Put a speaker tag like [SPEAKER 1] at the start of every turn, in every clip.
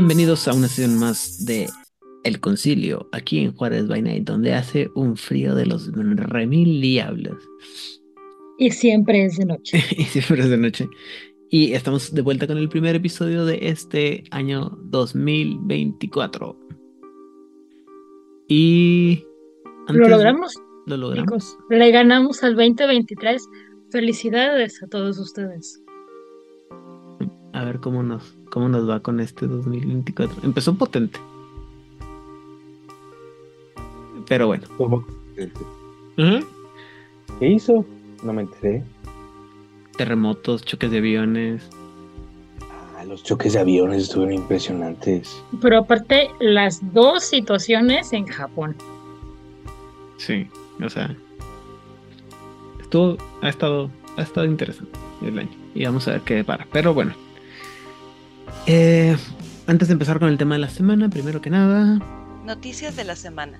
[SPEAKER 1] Bienvenidos a una sesión más de El Concilio, aquí en Juárez by Night, donde hace un frío de los remil diablos.
[SPEAKER 2] Y siempre es de noche.
[SPEAKER 1] y siempre es de noche. Y estamos de vuelta con el primer episodio de este año 2024. Y...
[SPEAKER 2] ¿Lo logramos?
[SPEAKER 1] Lo logramos.
[SPEAKER 2] le ganamos al 2023. Felicidades a todos ustedes.
[SPEAKER 1] A ver cómo nos, cómo nos va con este 2024. Empezó potente. Pero bueno.
[SPEAKER 3] ¿Cómo? ¿Qué hizo? No me enteré.
[SPEAKER 1] Terremotos, choques de aviones.
[SPEAKER 3] Ah, los choques de aviones estuvieron impresionantes.
[SPEAKER 2] Pero aparte, las dos situaciones en Japón.
[SPEAKER 1] Sí, o sea. Estuvo, ha estado, ha estado interesante el año. Y vamos a ver qué para. Pero bueno. Eh, antes de empezar con el tema de la semana, primero que nada.
[SPEAKER 4] Noticias de la semana.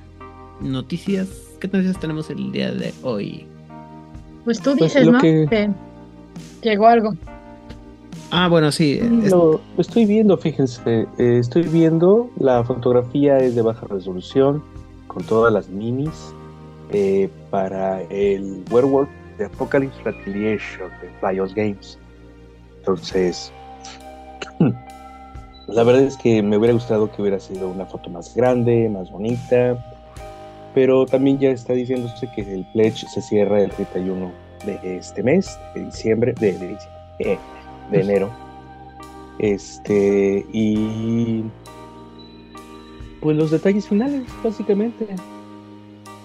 [SPEAKER 1] Noticias. ¿Qué noticias tenemos el día de hoy?
[SPEAKER 2] Pues tú pues dices, ¿no? Que... llegó algo.
[SPEAKER 1] Ah, bueno, sí.
[SPEAKER 3] Lo, estoy viendo, fíjense. Eh, estoy viendo. La fotografía es de baja resolución. Con todas las minis. Eh, para el Werewolf de Apocalypse Retaliation de BIOS Games. Entonces. La verdad es que me hubiera gustado que hubiera sido una foto más grande, más bonita, pero también ya está diciéndose que el pledge se cierra el 31 de este mes, de diciembre, de, de, eh, de enero. Este, y pues los detalles finales, básicamente.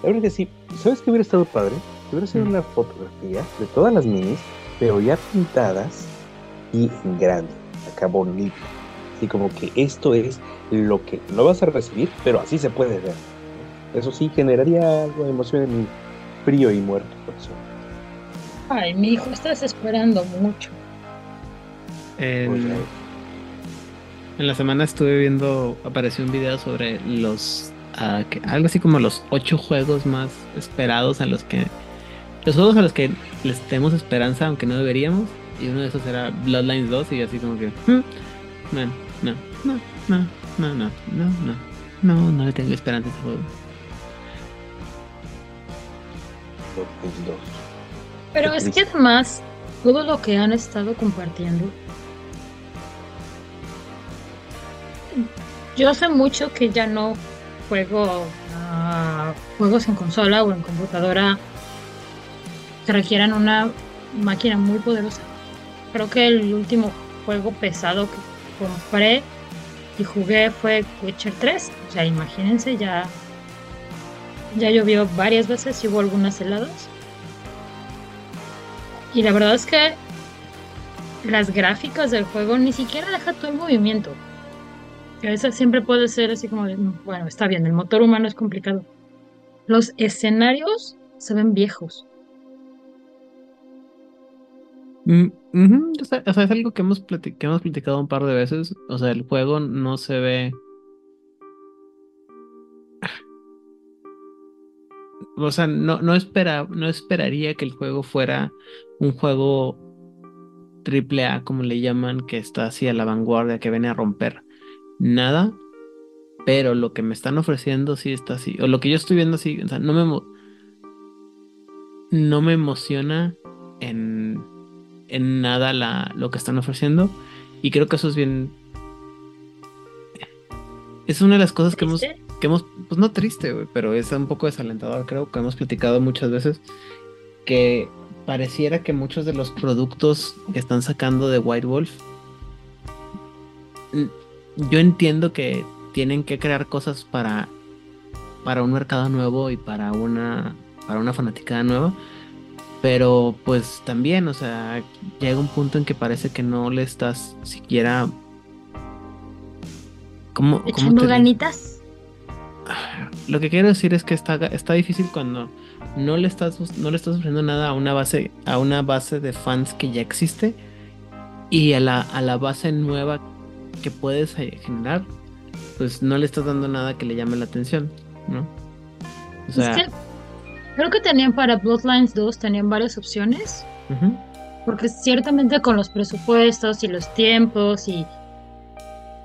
[SPEAKER 3] La verdad que sí, ¿sabes qué hubiera estado padre? Que hubiera sido mm. una fotografía de todas las minis, pero ya pintadas y en grande, acá bonito Así como que esto es lo que no vas a recibir, pero así se puede ver. Eso sí generaría algo de emoción en mi frío y muerto corazón.
[SPEAKER 2] Ay, mi hijo, estás esperando mucho.
[SPEAKER 1] En, en, la semana estuve viendo, apareció un video sobre los, uh, que, algo así como los ocho juegos más esperados a los que, los juegos a los que les tenemos esperanza, aunque no deberíamos. Y uno de esos era Bloodlines 2 y así como que, hmm, man, no, no, no, no, no, no, no, no, no le tengo esperanza a ese juego.
[SPEAKER 2] Pero es que además, todo lo que han estado compartiendo. Yo hace mucho que ya no juego juegos en consola o en computadora que requieran una máquina muy poderosa. Creo que el último juego pesado que compré y jugué fue Witcher 3. O sea, imagínense, ya, ya llovió varias veces y hubo algunas heladas. Y la verdad es que las gráficas del juego ni siquiera deja todo el movimiento. Esa siempre puede ser así como de, bueno, está bien, el motor humano es complicado. Los escenarios se ven viejos.
[SPEAKER 1] Mm, o, sea, es algo que hemos, platicado un par de veces. O sea, el juego no se ve. O sea, no, no, no esperaría que el juego fuera un juego triple A, como le llaman, que está así a la vanguardia, que viene a romper nada. Pero lo que me están ofreciendo sí está así. O lo que yo estoy viendo sí, o sea, no me, no me emociona en en nada la, lo que están ofreciendo. Y creo que eso es bien. Es una de las cosas que hemos, que hemos. Pues no triste, pero es un poco desalentador. Creo que hemos platicado muchas veces que pareciera que muchos de los productos que están sacando de White Wolf. Yo entiendo que tienen que crear cosas para. Para un mercado nuevo y para una. Para una fanaticada nueva pero pues también, o sea, llega un punto en que parece que no le estás siquiera...
[SPEAKER 2] ¿Cómo, ¿Echando ganitas?
[SPEAKER 1] Lo que quiero decir es que está, está difícil cuando no le estás no le estás ofreciendo nada a una base a una base de fans que ya existe y a la, a la base nueva que puedes eh, generar pues no le estás dando nada que le llame la atención no
[SPEAKER 2] o sea Creo que tenían para Bloodlines 2, tenían varias opciones. Porque ciertamente con los presupuestos y los tiempos y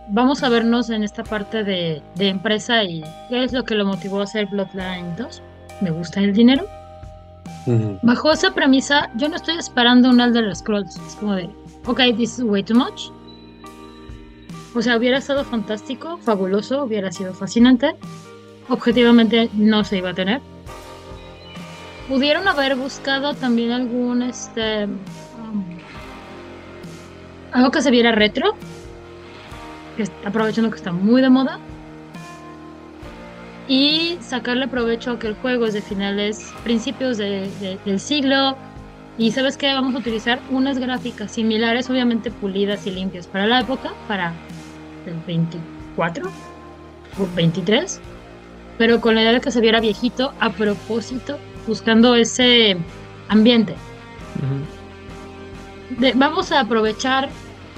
[SPEAKER 2] vamos a vernos en esta parte de, de empresa y qué es lo que lo motivó a hacer Bloodline 2. Me gusta el dinero.
[SPEAKER 3] Ujú.
[SPEAKER 2] Bajo esa premisa, yo no estoy esperando un Elder Scrolls. Es como de, ok, this is way too much. O sea, hubiera estado fantástico, fabuloso, hubiera sido fascinante. Objetivamente no se iba a tener. Pudieron haber buscado también algún, este, algo que se viera retro, aprovechando que está muy de moda. Y sacarle provecho a que el juego es de finales, principios de- de- del siglo. Y sabes que vamos a utilizar unas gráficas similares, obviamente pulidas y limpias para la época, para el 24 o 23, pero con la idea de que se viera viejito a propósito, buscando ese ambiente. De- vamos a aprovechar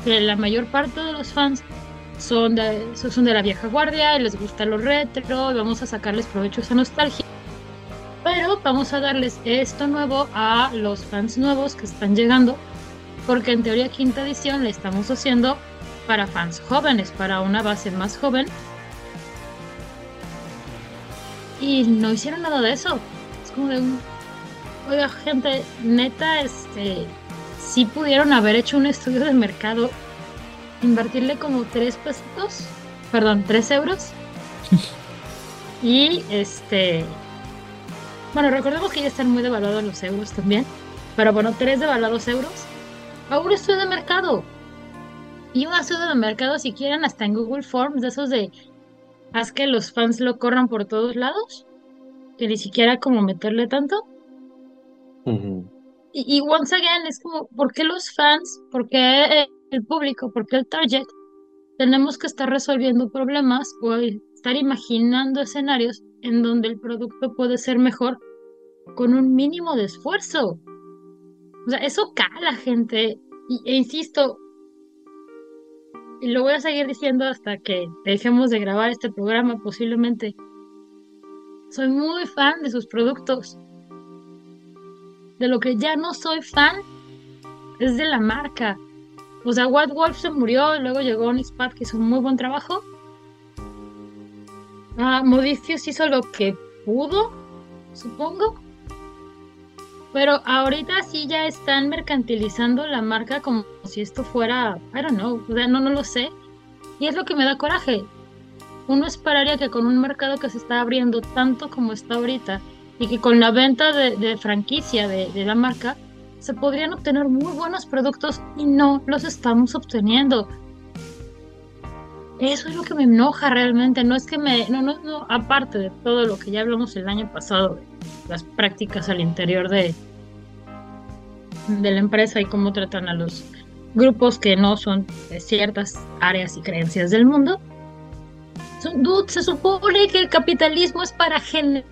[SPEAKER 2] que la mayor parte de los fans son de, son de la vieja guardia y les gusta lo retro y vamos a sacarles provecho a esa nostalgia. Pero vamos a darles esto nuevo a los fans nuevos que están llegando, porque en teoría quinta edición la estamos haciendo para fans jóvenes, para una base más joven. Y no hicieron nada de eso. Es como de un... Oiga, gente, neta, este sí pudieron haber hecho un estudio de mercado, invertirle como tres pesitos, perdón, tres euros. y este, bueno, recordemos que ya están muy devaluados los euros también, pero bueno, tres devaluados euros a un estudio de mercado. Y un estudio de mercado, si quieren, hasta en Google Forms, de esos de haz que los fans lo corran por todos lados, que ni siquiera como meterle tanto. Y once again, es como, ¿por qué los fans, por qué el público, por qué el target tenemos que estar resolviendo problemas o estar imaginando escenarios en donde el producto puede ser mejor con un mínimo de esfuerzo? O sea, eso cala, gente. Y, e insisto, y lo voy a seguir diciendo hasta que dejemos de grabar este programa posiblemente. Soy muy fan de sus productos. De lo que ya no soy fan es de la marca. O sea, White Wolf se murió, y luego llegó Onyxpad que hizo un muy buen trabajo. Ah, hizo lo que pudo, supongo. Pero ahorita sí ya están mercantilizando la marca como si esto fuera, I don't know, o sea, no, no lo sé. Y es lo que me da coraje. Uno esperaría que con un mercado que se está abriendo tanto como está ahorita y que con la venta de, franquicia de, la marca se podrían obtener muy buenos productos y no los estamos obteniendo. Eso es lo que me enoja realmente, no es que me, no, no, no, aparte de todo lo que ya hablamos el año pasado, las prácticas al interior de, de la empresa y cómo tratan a los grupos que no son de ciertas áreas y creencias del mundo. Dude, se supone que el capitalismo es para generar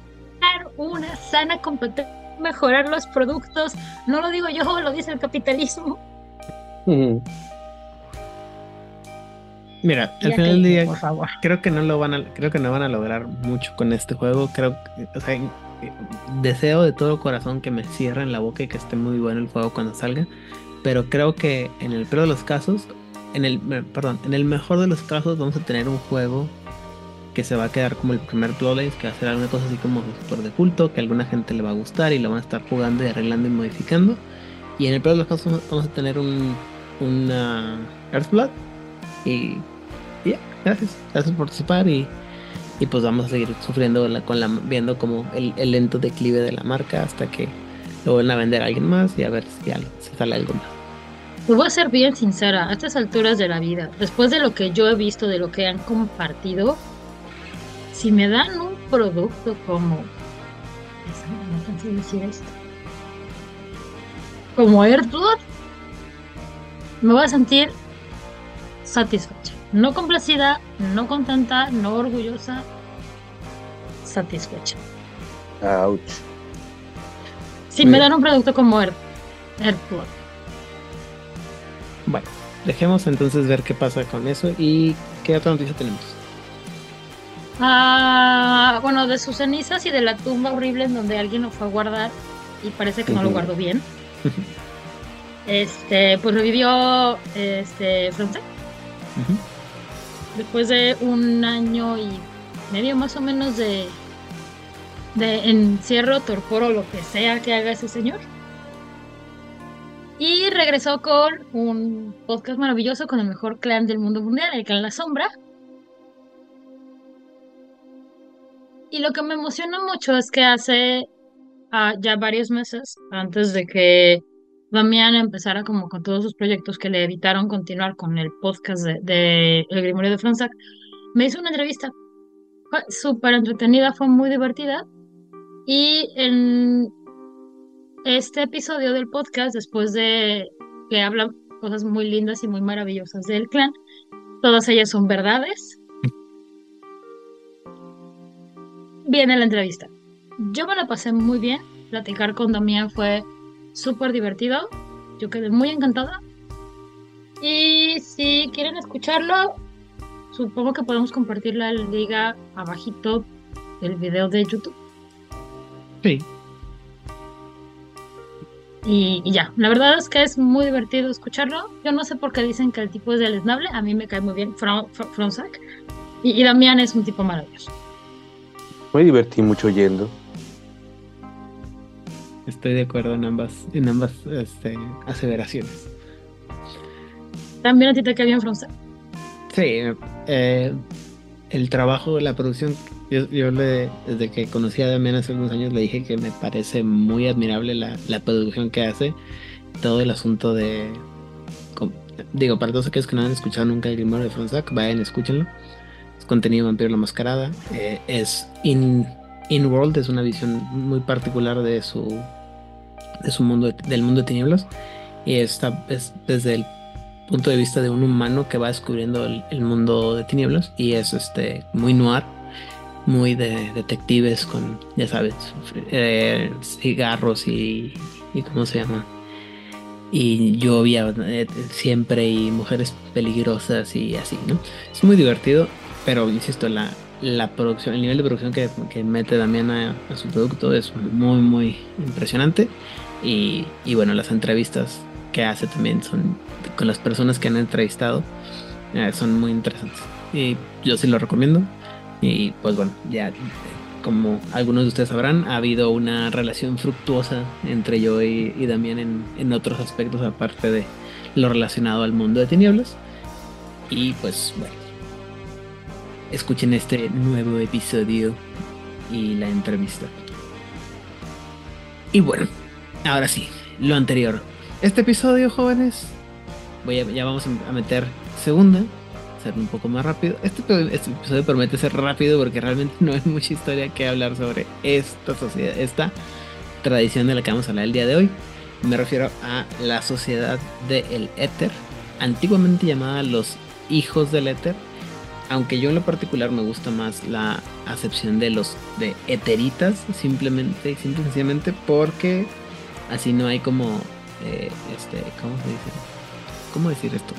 [SPEAKER 2] una sana competencia, mejorar los productos. No lo digo yo, lo dice el capitalismo.
[SPEAKER 1] Mira, al final del día
[SPEAKER 2] por favor.
[SPEAKER 1] creo que no lo van a creo que no van a lograr mucho con este juego. Creo que, o sea, deseo de todo corazón que me cierren la boca y que esté muy bueno el juego cuando salga, pero creo que en el peor de los casos, en el perdón, en el mejor de los casos vamos a tener un juego que se va a quedar como el primer Bloodlines, que va a ser alguna cosa así como super de culto, que a alguna gente le va a gustar y lo van a estar jugando y arreglando y modificando. Y en el peor de los casos vamos a tener un una Earthblood y ya, gracias, gracias por participar y, y pues vamos a seguir sufriendo la- con la viendo como el, el lento declive de la marca hasta que lo vuelvan a vender a alguien más y a ver si, si sale algo más.
[SPEAKER 2] Pues voy a ser bien sincera, a estas alturas de la vida, después de lo que yo he visto, de lo que han compartido, si me dan un producto como... No cansé de decir esto. Como Earthblood, me voy a sentir satisfecha. No complacida, no contenta, no orgullosa, satisfecha.
[SPEAKER 3] Ouch.
[SPEAKER 2] Si
[SPEAKER 1] Muy
[SPEAKER 2] me dan un producto como Earthblood.
[SPEAKER 1] Bueno, dejemos entonces ver qué pasa con eso y qué otra noticia tenemos.
[SPEAKER 2] Ah, bueno, de sus cenizas y de la tumba horrible en donde alguien lo fue a guardar y parece que no lo guardó bien. Este, pues revivió este Fronte. Después de un año y medio más o menos de, de encierro, torpor o lo que sea que haga ese señor. Y regresó con un podcast maravilloso con el mejor clan del mundo mundial, el clan La Sombra. Y lo que me emociona mucho es que hace ah, ya varios meses, antes de que Damián empezara como con todos sus proyectos que le evitaron continuar con el podcast de, El Grimorio de Fronsac, me hizo una entrevista. Fue súper entretenida, fue muy divertida. Y en este episodio del podcast, después de que hablan cosas muy lindas y muy maravillosas del clan, todas ellas son verdades. Viene la entrevista. Yo me la pasé muy bien. Platicar con Damián fue súper divertido. Yo quedé muy encantada. Y si quieren escucharlo, supongo que podemos compartir la liga abajito del video de YouTube.
[SPEAKER 1] Sí,
[SPEAKER 2] Y, y ya, la verdad es que es muy divertido escucharlo. Yo no sé por qué dicen que el tipo es deleznable. A mí me cae muy bien. Y, y Damián es un tipo maravilloso.
[SPEAKER 3] Me divertí mucho oyendo.
[SPEAKER 1] estoy de acuerdo en ambas, en ambas este, aseveraciones.
[SPEAKER 2] También a ti te cae bien Fronsac.
[SPEAKER 1] Sí, eh, el trabajo, la producción, yo, yo le, desde que conocí a Damián hace unos años le dije que me parece muy admirable la, la producción que hace, todo el asunto de, digo, para todos aquellos que no han escuchado nunca el Grimorio de Fronsac, vayan, escúchenlo. Contenido Vampiro la Mascarada, eh, es in, in World, es una visión muy particular de su, de su mundo, del mundo de tinieblas, y está es desde el punto de vista de un humano que va descubriendo el, el mundo de tinieblas y es este muy noir, muy de detectives con, ya sabes, eh, cigarros y, y cómo se llama y lluvia eh, siempre y mujeres peligrosas y así, ¿no? Es muy divertido, pero insisto, la, la producción, el nivel de producción que, que mete Damián a, a su producto es muy, muy impresionante. Y, y bueno, las entrevistas que hace también son con las personas que han entrevistado, eh, son muy interesantes. Y yo sí lo recomiendo. Y pues bueno, ya como algunos de ustedes sabrán, ha habido una relación fructuosa entre yo y, y Damián en, en otros aspectos, aparte de lo relacionado al mundo de tinieblas. Y pues bueno, escuchen este nuevo episodio y la entrevista. Y bueno, ahora sí, lo anterior. Este episodio, jóvenes, voy a, ya vamos a meter segunda, ser un poco más rápido. Este, este episodio promete ser rápido porque realmente no hay mucha historia que hablar sobre esta sociedad, esta tradición de la que vamos a hablar el día de hoy. Me refiero a la sociedad del éter, antiguamente llamada los hijos del éter, aunque yo en lo particular me gusta más la acepción de los de eteritas, simplemente, simple y sencillamente porque así no hay como, eh, este, ¿cómo se dice? ¿Cómo decir esto?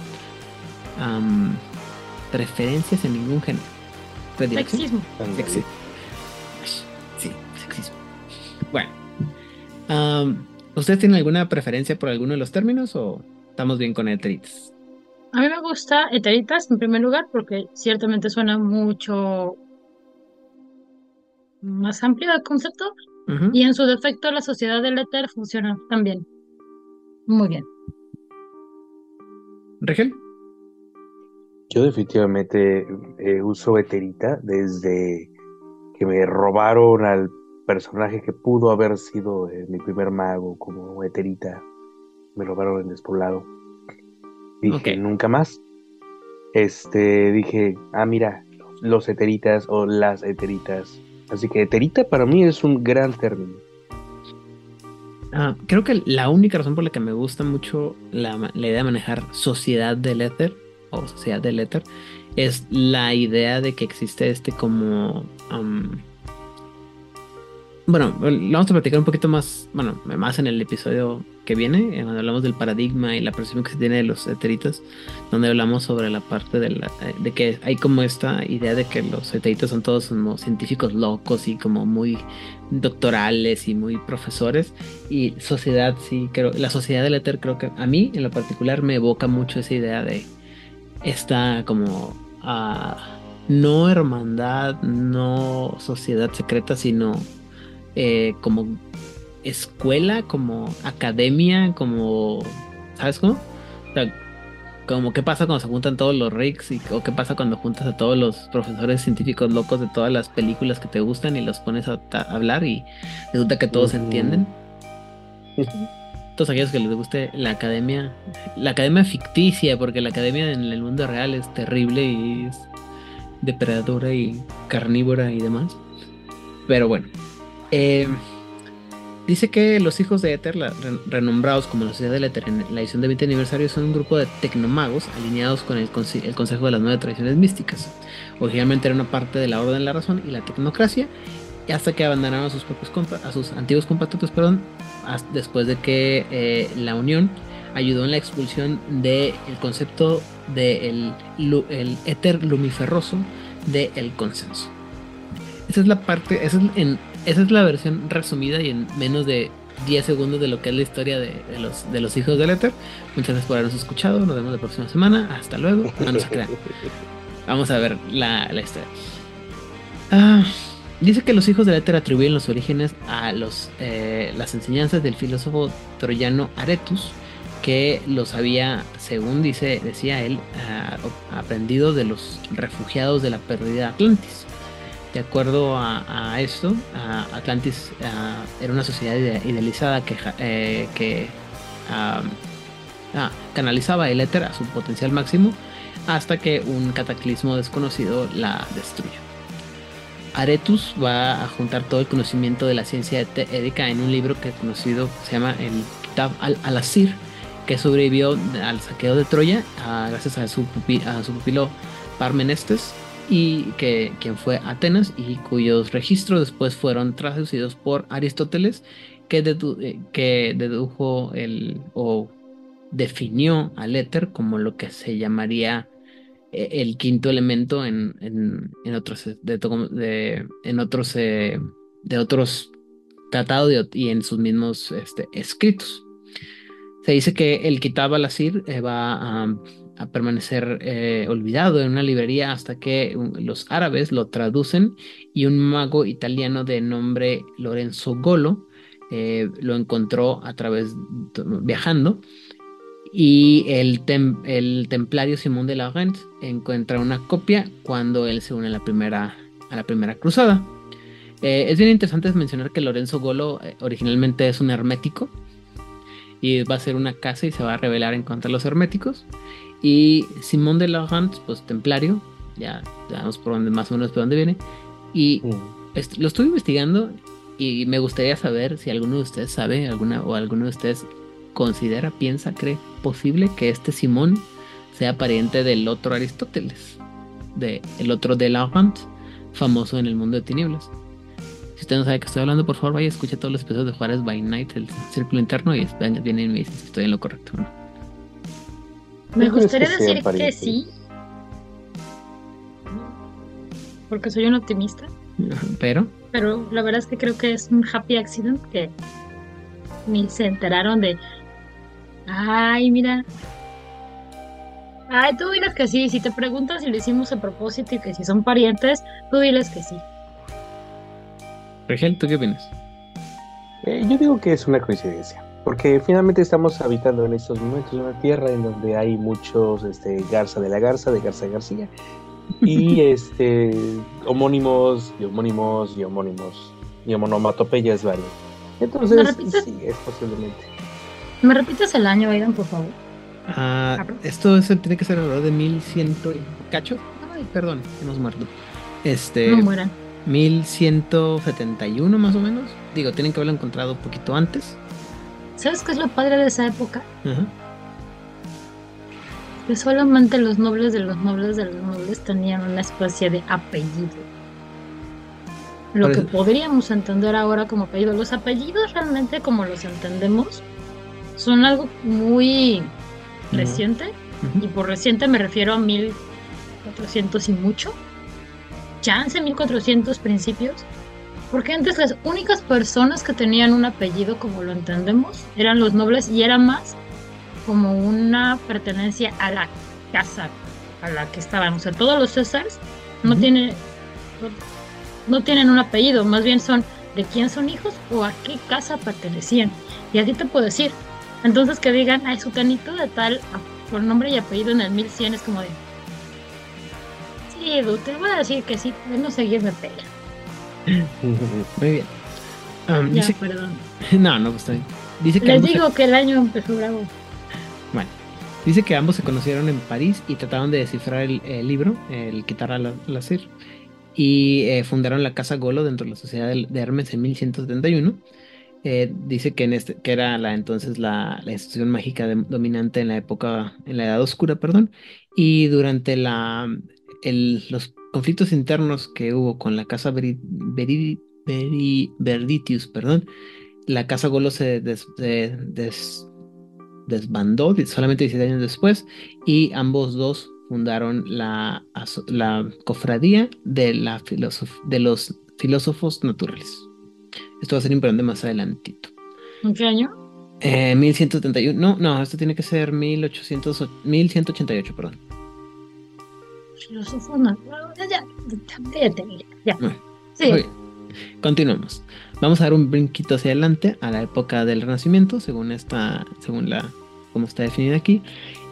[SPEAKER 1] Preferencias en ningún género.
[SPEAKER 2] Sexismo.
[SPEAKER 1] Sexi- Sí, sexismo. Bueno. ¿Ustedes tienen alguna preferencia por alguno de los términos o estamos bien con eteritas?
[SPEAKER 2] A mí me gusta Eteritas en primer lugar porque ciertamente suena mucho más amplio el concepto y en su defecto la sociedad del éter funciona también muy bien.
[SPEAKER 1] ¿Rigel?
[SPEAKER 3] Yo definitivamente eh, uso Eterita desde que me robaron al personaje que pudo haber sido eh, mi primer mago como Eterita. Me robaron en Despoblado. Dije,
[SPEAKER 1] Ok.
[SPEAKER 3] nunca más. Este, dije, ah, mira, los Eteritas o las Eteritas. Así que Eterita para mí es un gran término.
[SPEAKER 1] Ah, creo que la única razón por la que me gusta mucho la, la idea de manejar sociedad del éter o sociedad del éter es la idea de que existe este como... am, bueno, lo vamos a platicar un poquito más, bueno, más en el episodio que viene, en donde hablamos del paradigma y la percepción que se tiene de los eteritas, donde hablamos sobre la parte de, la, eh, de que hay como esta idea de que los eteritas son todos como científicos locos y como muy doctorales y muy profesores y sociedad sí creo la sociedad del éter creo que a mí en lo particular me evoca mucho esa idea de esta como a no hermandad, no sociedad secreta, sino eh, como escuela, como academia, como, ¿sabes cómo? O sea, como qué pasa cuando se juntan todos los Ricks y, o qué pasa cuando juntas a todos los profesores científicos locos de todas las películas que te gustan y los pones a, a hablar y resulta que todos se entienden. Todos aquellos que les guste la academia, la academia ficticia, porque la academia en el mundo real es terrible y es depredadora y carnívora y demás. Pero bueno, eh, dice que los hijos de re- renombrados como la Sociedad del Éter en la edición de 20 aniversario, son un grupo de tecnomagos alineados con el, conse- el Consejo de las Nueve Tradiciones Místicas. Originalmente era una parte de la Orden de la Razón y la Tecnocracia, hasta que abandonaron a sus, antiguos compatriotas, perdón, después de que eh, la Unión ayudó en la expulsión del concepto del de éter lumiferroso del consenso. Esa es la parte, es, en, esa es la versión resumida y en menos de 10 segundos de lo que es la historia de, de los, de los hijos del éter. Muchas gracias por habernos escuchado. Nos vemos la próxima semana. Hasta luego. No, no se crean. Vamos a ver la, la historia. Ah, dice que los hijos del éter atribuyen los orígenes a los, eh, las enseñanzas del filósofo troyano Aretus, que los había, según dice, decía él, ah, aprendido de los refugiados de la perdida Atlantis. De acuerdo a, esto, Atlantis era una sociedad ide- idealizada que, eh, ah, canalizaba el éter a su potencial máximo hasta que un cataclismo desconocido la destruyó. Aretus va a juntar todo el conocimiento de la ciencia édica en un libro que conocido se llama el Kitab al-Asir, que sobrevivió al saqueo de Troya ah, gracias a su, a su pupilo Parmenestes y que quien fue Atenas y cuyos registros después fueron traducidos por Aristóteles que, dedu- eh, que dedujo el o definió al éter como lo que se llamaría eh, el quinto elemento en, en, en otros de, en otros eh, de otros tratados y en sus mismos este, escritos. Se dice que el Kitab al-Asir va a, a permanecer eh, olvidado en una librería hasta que um, los árabes lo traducen y un mago italiano de nombre Lorenzo Golo eh, lo encontró a través viajando y el, el templario Simón de la Rent encuentra una copia cuando él se une a la primera, a la primera cruzada. Eh, es bien interesante mencionar que Lorenzo Golo originalmente es un hermético y va a ser una casa y se va a rebelar en contra de los herméticos. Y Simón de la Rent, pues templario, ya sabemos por dónde más o menos por dónde viene. Y
[SPEAKER 3] Mm.
[SPEAKER 1] est- lo estuve investigando y me gustaría saber si alguno de ustedes sabe, alguna o alguno de ustedes considera, piensa, cree posible que este Simón sea pariente del otro Aristóteles, de el otro de Laurent, famoso en el mundo de tinieblas. Si usted no sabe de qué estoy hablando, por favor vaya y escuche todos los episodios de Juárez by Night, el círculo interno, y venga, viene y me dice si estoy en lo correcto o no.
[SPEAKER 2] Me
[SPEAKER 3] ¿Tú crees
[SPEAKER 2] gustaría
[SPEAKER 3] que
[SPEAKER 2] decir que sí. Porque soy un optimista.
[SPEAKER 1] Pero,
[SPEAKER 2] Pero la verdad es que creo que es un happy accident que ni se enteraron de. Ay, mira. Ay, tú diles que sí. Si te preguntas si lo hicimos a propósito y que si son parientes, tú diles que sí.
[SPEAKER 1] Regel, ¿tú qué opinas?
[SPEAKER 3] Eh, yo digo que es una coincidencia, porque finalmente estamos habitando en estos momentos una tierra en donde hay muchos este, Garza de la Garza, de Garza García, y este homónimos y homónimos y homónimos y homonomatopeyas varias.
[SPEAKER 2] ¿Me
[SPEAKER 3] Entonces, sí, es posiblemente.
[SPEAKER 2] ¿Me repites el año, Aidan, por favor?
[SPEAKER 1] Ah, esto es, tiene que ser alrededor de 1100 y cacho. Ay, perdón, hemos muerto. Este,
[SPEAKER 2] No mueran.
[SPEAKER 1] 1171 más o menos. Digo, tienen que haberlo encontrado un poquito antes.
[SPEAKER 2] ¿Sabes qué es lo padre de esa época? Que solamente los nobles de los nobles de los nobles tenían una especie de apellido. Lo que podríamos entender ahora como apellido. Los apellidos realmente como los entendemos son algo muy reciente. Y por reciente me refiero a 1400 y mucho. Chance 1400 principios. Porque antes las únicas personas que tenían un apellido como lo entendemos eran los nobles y era más como una pertenencia a la casa a la que estaban. O sea, todos los Césars no tienen no tienen un apellido, más bien son de quién son hijos o a qué casa pertenecían. Y así te puedo decir. Entonces que digan, ay, su canito de tal, por nombre y apellido en el 1100 es como de... Sí, te voy a decir que sí, no seguirme pega.
[SPEAKER 1] Muy bien.
[SPEAKER 2] Um, ya, perdón.
[SPEAKER 1] No, no, pues bien. Dice que
[SPEAKER 2] Les digo que el año empezó bravo.
[SPEAKER 1] Bueno, dice que ambos se conocieron en París y trataron de descifrar el, libro, el Quitar al Láser, y eh, fundaron la Casa Golo dentro de la Sociedad de, Hermes en 1171. Eh, dice que, en este, que era la, entonces la, la institución mágica dominante en la época, en la Edad Oscura, perdón, y durante la, el, los conflictos internos que hubo con la Casa Verditius, perdón, la Casa Golo se desbandó solamente 17 años después y ambos dos fundaron la, la cofradía de, la de los filósofos naturales. Esto va a ser importante más adelantito.
[SPEAKER 2] ¿En qué año?
[SPEAKER 1] Eh, 1171. No, no, esto tiene que ser 1800, 1188, perdón.
[SPEAKER 2] Filósofos naturales. Ya, ya, ya. ya. Sí.
[SPEAKER 1] Continuamos. Vamos a dar un brinquito hacia adelante a la época del Renacimiento, según esta, según la, como está definida aquí.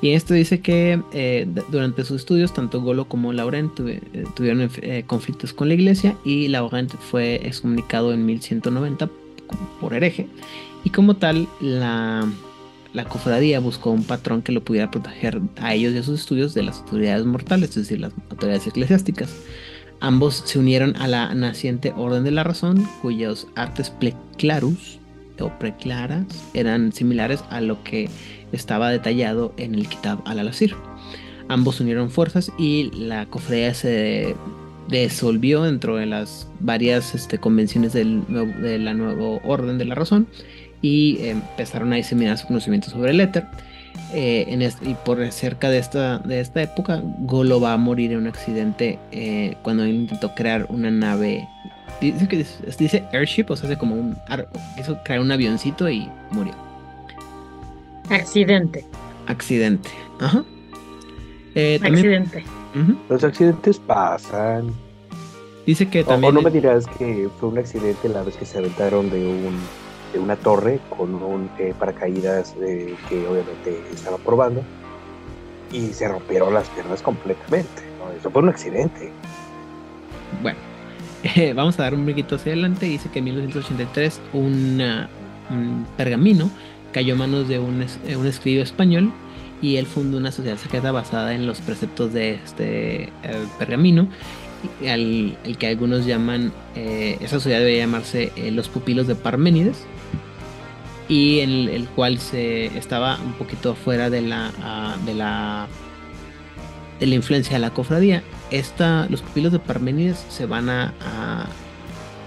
[SPEAKER 1] Y esto dice que eh, durante sus estudios, tanto Golo como Laurent eh, tuvieron eh, conflictos con la iglesia y Laurent fue excomunicado en 1190 por hereje. Y como tal, la, la cofradía buscó un patrón que lo pudiera proteger a ellos y a sus estudios de las autoridades mortales, es decir, las autoridades eclesiásticas. Ambos se unieron a la naciente Orden de la Razón, cuyos artes preclarus o preclaras eran similares a lo que estaba detallado en el Kitab al-Alasir. Ambos unieron fuerzas y la cofradía se disolvió dentro de las varias este, convenciones del de la nueva Orden de la Razón y empezaron a diseminar su conocimiento sobre el éter. Eh, en y por cerca de esta, de esta época, Golo va a morir en un accidente eh, cuando intentó crear una nave. Dice, que dice airship, o sea, hace como un. Quiso crear un avioncito y murió.
[SPEAKER 2] Accidente.
[SPEAKER 1] Accidente. Ajá.
[SPEAKER 2] Eh, accidente.
[SPEAKER 3] Los accidentes pasan.
[SPEAKER 1] Dice que también.
[SPEAKER 3] O, no me dirás que fue un accidente la vez que se aventaron de un de una torre con un eh, paracaídas eh, que obviamente estaba probando y se rompieron las piernas completamente. Eso fue un accidente.
[SPEAKER 1] Bueno, vamos a dar un poquito hacia adelante. Dice que en 1983 un pergamino cayó a manos de un, eh, un escribo español y él fundó una sociedad secreta basada en los preceptos de este pergamino al, el que algunos llaman, esa sociedad debe llamarse los pupilos de Parménides, y en el, cual se estaba un poquito fuera de la, ah, de la de la influencia de la cofradía. Esta, los pupilos de Parménides se van a,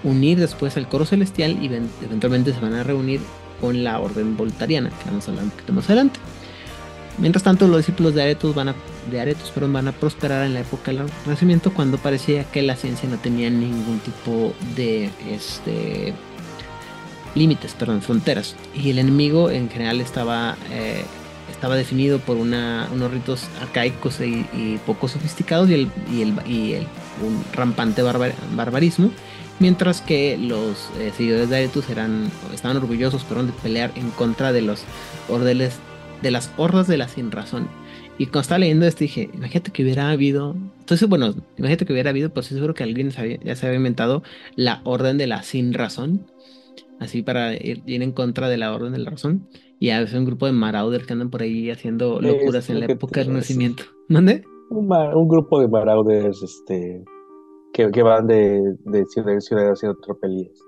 [SPEAKER 1] unir después al coro celestial y eventualmente se van a reunir con la orden voltariana, que vamos a hablar un poquito más adelante. Mientras tanto, los discípulos de Aretus van a, de Aretus, van a prosperar en la época del Renacimiento cuando parecía que la ciencia no tenía ningún tipo de este, límites, perdón, fronteras. Y el enemigo en general estaba, eh, estaba definido por unos ritos arcaicos y, poco sofisticados y, el, y, el, y el, un rampante barbarismo. Mientras que los eh, seguidores de Aretus eran, estaban orgullosos perdón, de pelear en contra de los ordeles, de las hordas de la sin razón. Y cuando estaba leyendo esto dije, imagínate que hubiera habido, entonces bueno, imagínate que hubiera habido, pues seguro que alguien ya se había inventado la orden de la sin razón, así para ir, en contra de la orden de la razón. Y a veces un grupo de marauders que andan por ahí haciendo locuras en la época del Renacimiento. ¿Dónde?
[SPEAKER 3] Un, un, grupo de marauders este, que, que van de, de, ciudad en ciudad haciendo tropelías.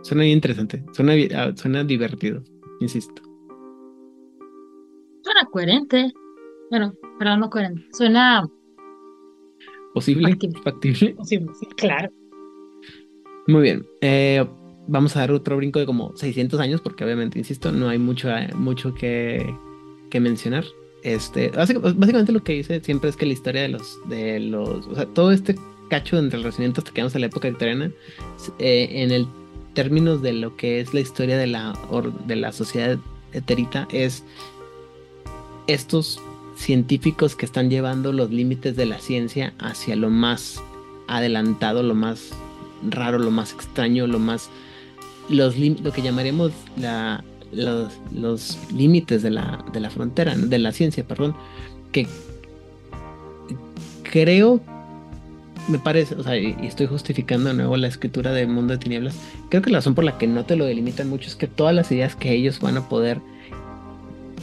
[SPEAKER 1] Suena bien interesante, suena, ah, suena divertido, insisto.
[SPEAKER 2] Suena coherente. Bueno, pero no coherente. Suena.
[SPEAKER 1] ¿Posible?
[SPEAKER 2] Factible. Posible, sí, claro.
[SPEAKER 1] Muy bien. Eh, vamos a dar otro brinco de como 600 años, porque obviamente, insisto, no hay mucho, mucho que, que mencionar. Este, básicamente lo que dice siempre es que la historia de los, de los, o sea, todo este cacho entre el Renacimiento hasta que vamos a la época victoriana, eh, en el términos de lo que es la historia de la, de la sociedad eterita, es estos científicos que están llevando los límites de la ciencia hacia lo más adelantado, lo más raro, lo más extraño, lo más los lo que llamaríamos la, los, los límites de la, de la frontera, de la ciencia, perdón, que creo, me parece, o sea, y estoy justificando de nuevo la escritura del mundo de tinieblas, creo que la razón por la que no te lo delimitan mucho es que todas las ideas que ellos van a poder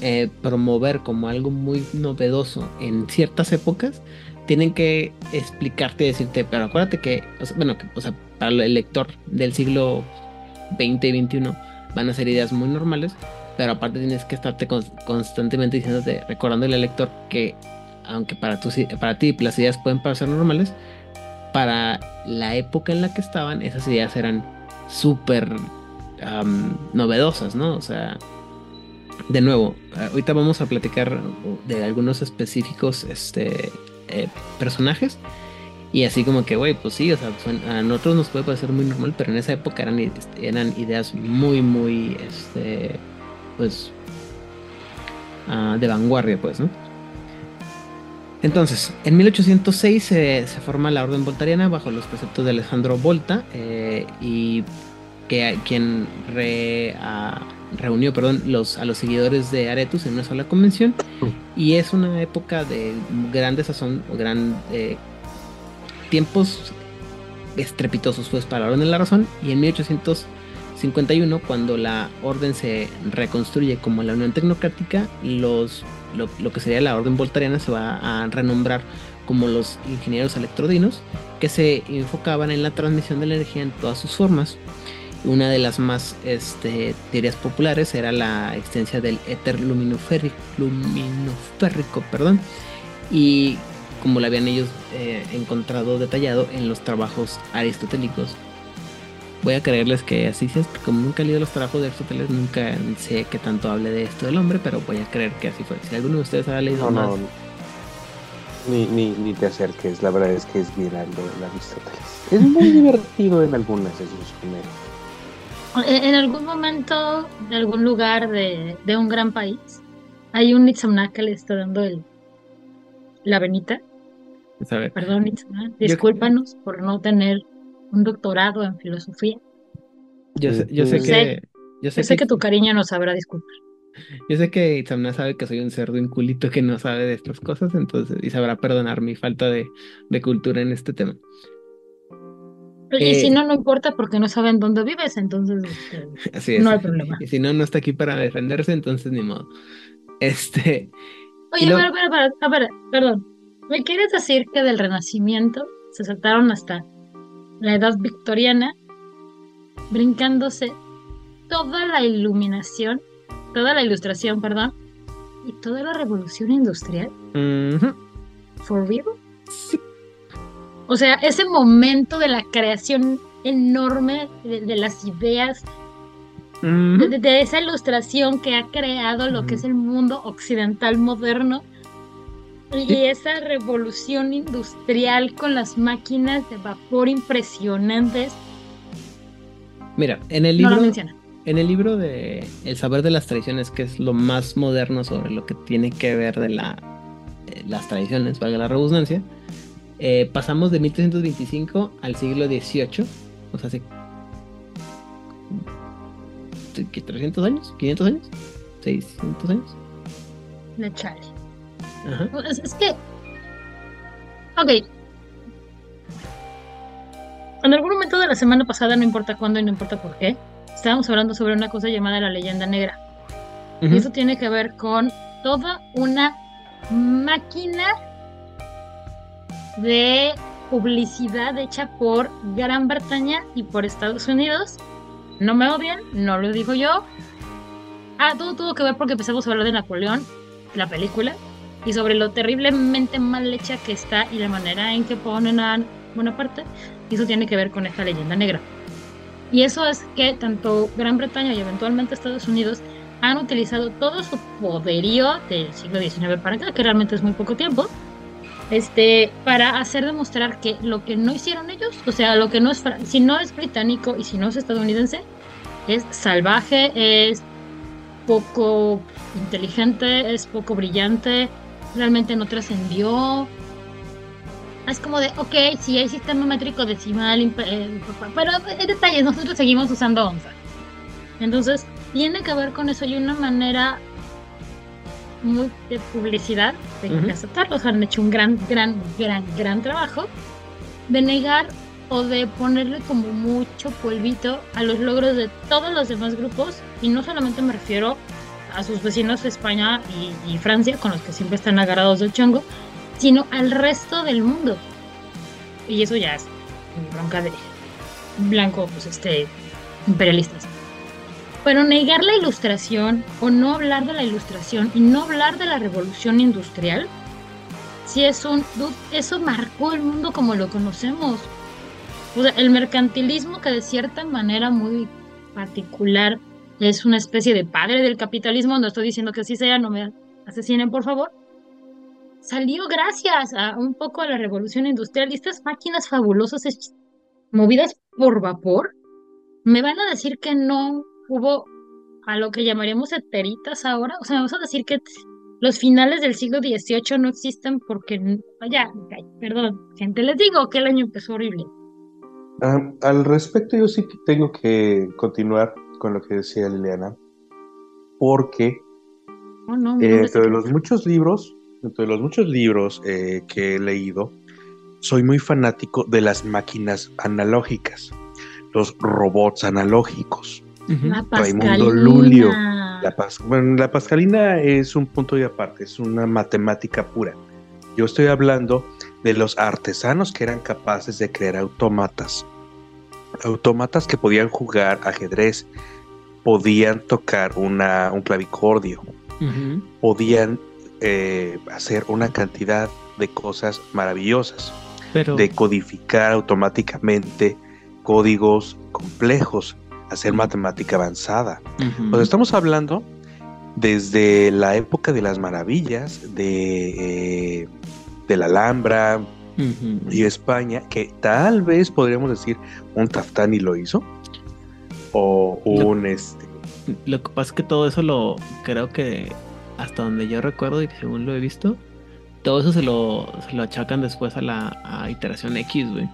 [SPEAKER 1] eh, promover como algo muy novedoso en ciertas épocas, tienen que explicarte y decirte, pero acuérdate que, bueno, que, o sea, para el lector del siglo 20 y 21 van a ser ideas muy normales, pero aparte tienes que estarte constantemente diciéndote, recordándole al lector que aunque para, tu, para ti las ideas pueden parecer normales, para la época en la que estaban, esas ideas eran súper novedosas, ¿no? O sea, de nuevo, ahorita vamos a platicar de algunos específicos este, eh, personajes y así como que, güey, pues sí, o sea, a nosotros nos puede parecer muy normal, pero en esa época eran, eran ideas muy, muy, este, pues, ah, de vanguardia, pues, ¿no? Entonces, en 1806 se forma la Orden Voltariana bajo los preceptos de Alejandro Volta eh, y que quien reunió perdón, los, a los seguidores de Aretus en una sola convención. Y es una época de gran desazón, gran eh, tiempos estrepitosos pues para la Orden de la Razón. Y en 1851 cuando la Orden se reconstruye como la Unión Tecnocrática los, lo, que sería la Orden Voltariana se va a renombrar como los ingenieros electrodinos que se enfocaban en la transmisión de la energía en todas sus formas una de las más este, teorías populares era la existencia del éter luminoférrico, luminoférrico perdón, y como lo habían ellos eh, encontrado detallado en los trabajos aristotélicos. Voy a creerles que así es, como nunca he leído los trabajos de Aristóteles, nunca sé qué tanto hable de esto del hombre, pero voy a creer que así fue. Si alguno de ustedes ha leído más.
[SPEAKER 3] Ni, ni, ni, te acerques, la verdad es que es bien algo de Aristóteles. Es muy divertido en algunas de sus primeros.
[SPEAKER 2] En algún momento, en algún lugar de, de un gran país, hay un Itzamna que le está dando el, la venita. Perdón, Itzamna, discúlpanos por no tener un doctorado en filosofía.
[SPEAKER 1] Yo sé, yo sé que...
[SPEAKER 2] Yo sé, que, tu cariño nos sabrá disculpar.
[SPEAKER 1] Yo sé que Itzamna sabe que soy un cerdo inculito que no sabe de estas cosas, entonces, y sabrá perdonar mi falta de, de cultura en este tema.
[SPEAKER 2] Y si eh, no, no importa porque no saben dónde vives, entonces este, no hay problema.
[SPEAKER 1] Y si no, no está aquí para defenderse, entonces ni modo. Este.
[SPEAKER 2] Oye, a ver, a ver, perdón. ¿Me quieres decir que del Renacimiento se saltaron hasta la Edad Victoriana, brincándose toda la iluminación, toda la ilustración, perdón, y toda la revolución industrial? ¿For real? Sí. O sea, ese momento de la creación enorme de, las ideas, de, esa ilustración que ha creado lo que es el mundo occidental moderno, y esa revolución industrial con las máquinas de vapor impresionantes.
[SPEAKER 1] Mira, en el libro, en el libro de El saber de las tradiciones, que es lo más moderno sobre lo que tiene que ver de la, eh, las tradiciones, valga la redundancia, eh, pasamos de 1325 al siglo XVIII, o sea, hace 300 años, 500 años, 600 años.
[SPEAKER 2] De chale. Ajá. Es, es que, ok. En algún momento de la semana pasada, no importa cuándo y no importa por qué, estábamos hablando sobre una cosa llamada la leyenda negra. Y eso tiene que ver con toda una máquina de publicidad hecha por Gran Bretaña y por Estados Unidos. No me odian, no lo digo yo. Ah, todo tuvo que ver porque empezamos a hablar de Napoleón, la película, y sobre lo terriblemente mal hecha que está y la manera en que ponen a parte Y eso tiene que ver con esta leyenda negra. Y eso es que tanto Gran Bretaña y eventualmente Estados Unidos han utilizado todo su poderío del siglo XIX para acá, que realmente es muy poco tiempo, este, para hacer demostrar que lo que no hicieron ellos, o sea, lo que no es, si no es británico y si no es estadounidense, es salvaje, es poco inteligente, es poco brillante realmente no trascendió. Es como de, ok, sí hay sistema métrico decimal, eh, pero en detalles, nosotros seguimos usando onza. Entonces, tiene que ver con eso y una manera muy de publicidad, de aceptarlos, han hecho un gran, gran, gran, gran trabajo de negar o de ponerle como mucho polvito a los logros de todos los demás grupos. Y no solamente me refiero a sus vecinos España y, y Francia con los que siempre están agarrados del chango sino al resto del mundo. Y eso ya es bronca de blanco pues este imperialistas pero negar la ilustración o no hablar de la ilustración y no hablar de la revolución industrial sí es un eso marcó el mundo como lo conocemos. O sea, el mercantilismo que de cierta manera muy particular es una especie de padre del capitalismo, no estoy diciendo que así sea, no me asesinen por favor, salió gracias a un poco a la revolución industrial y estas máquinas fabulosas movidas por vapor, me van a decir que no hubo a lo que llamaríamos heteritas ahora, o sea, me vas a decir que los finales del siglo XVIII no existen porque, vaya, ay, perdón, gente, les digo que el año empezó horrible.
[SPEAKER 3] Ah, al respecto, yo sí que tengo que continuar con lo que decía Liliana, porque
[SPEAKER 2] Oh, no,
[SPEAKER 3] eh, dentro de los muchos libros, dentro de los muchos libros eh, que he leído, soy muy fanático de las máquinas analógicas, los robots analógicos.
[SPEAKER 2] La
[SPEAKER 3] Raimundo. Lulio. La, pas- bueno, la pascalina es un punto y aparte, es una matemática pura. Yo estoy hablando de los artesanos que eran capaces de crear autómatas. Autómatas que podían jugar ajedrez, podían tocar una, un clavicordio, podían eh, hacer una cantidad de cosas maravillosas,
[SPEAKER 1] Pero
[SPEAKER 3] de codificar automáticamente códigos complejos, hacer matemática avanzada.
[SPEAKER 1] ujú.
[SPEAKER 3] Pues estamos hablando desde la época de las maravillas, de, eh, de la Alhambra y España, que tal vez podríamos decir un Taftani lo hizo, o un este.
[SPEAKER 1] Lo que pasa es que todo eso lo creo que hasta donde yo recuerdo y según lo he visto, todo eso se lo, se lo achacan después a la a iteración X, güey.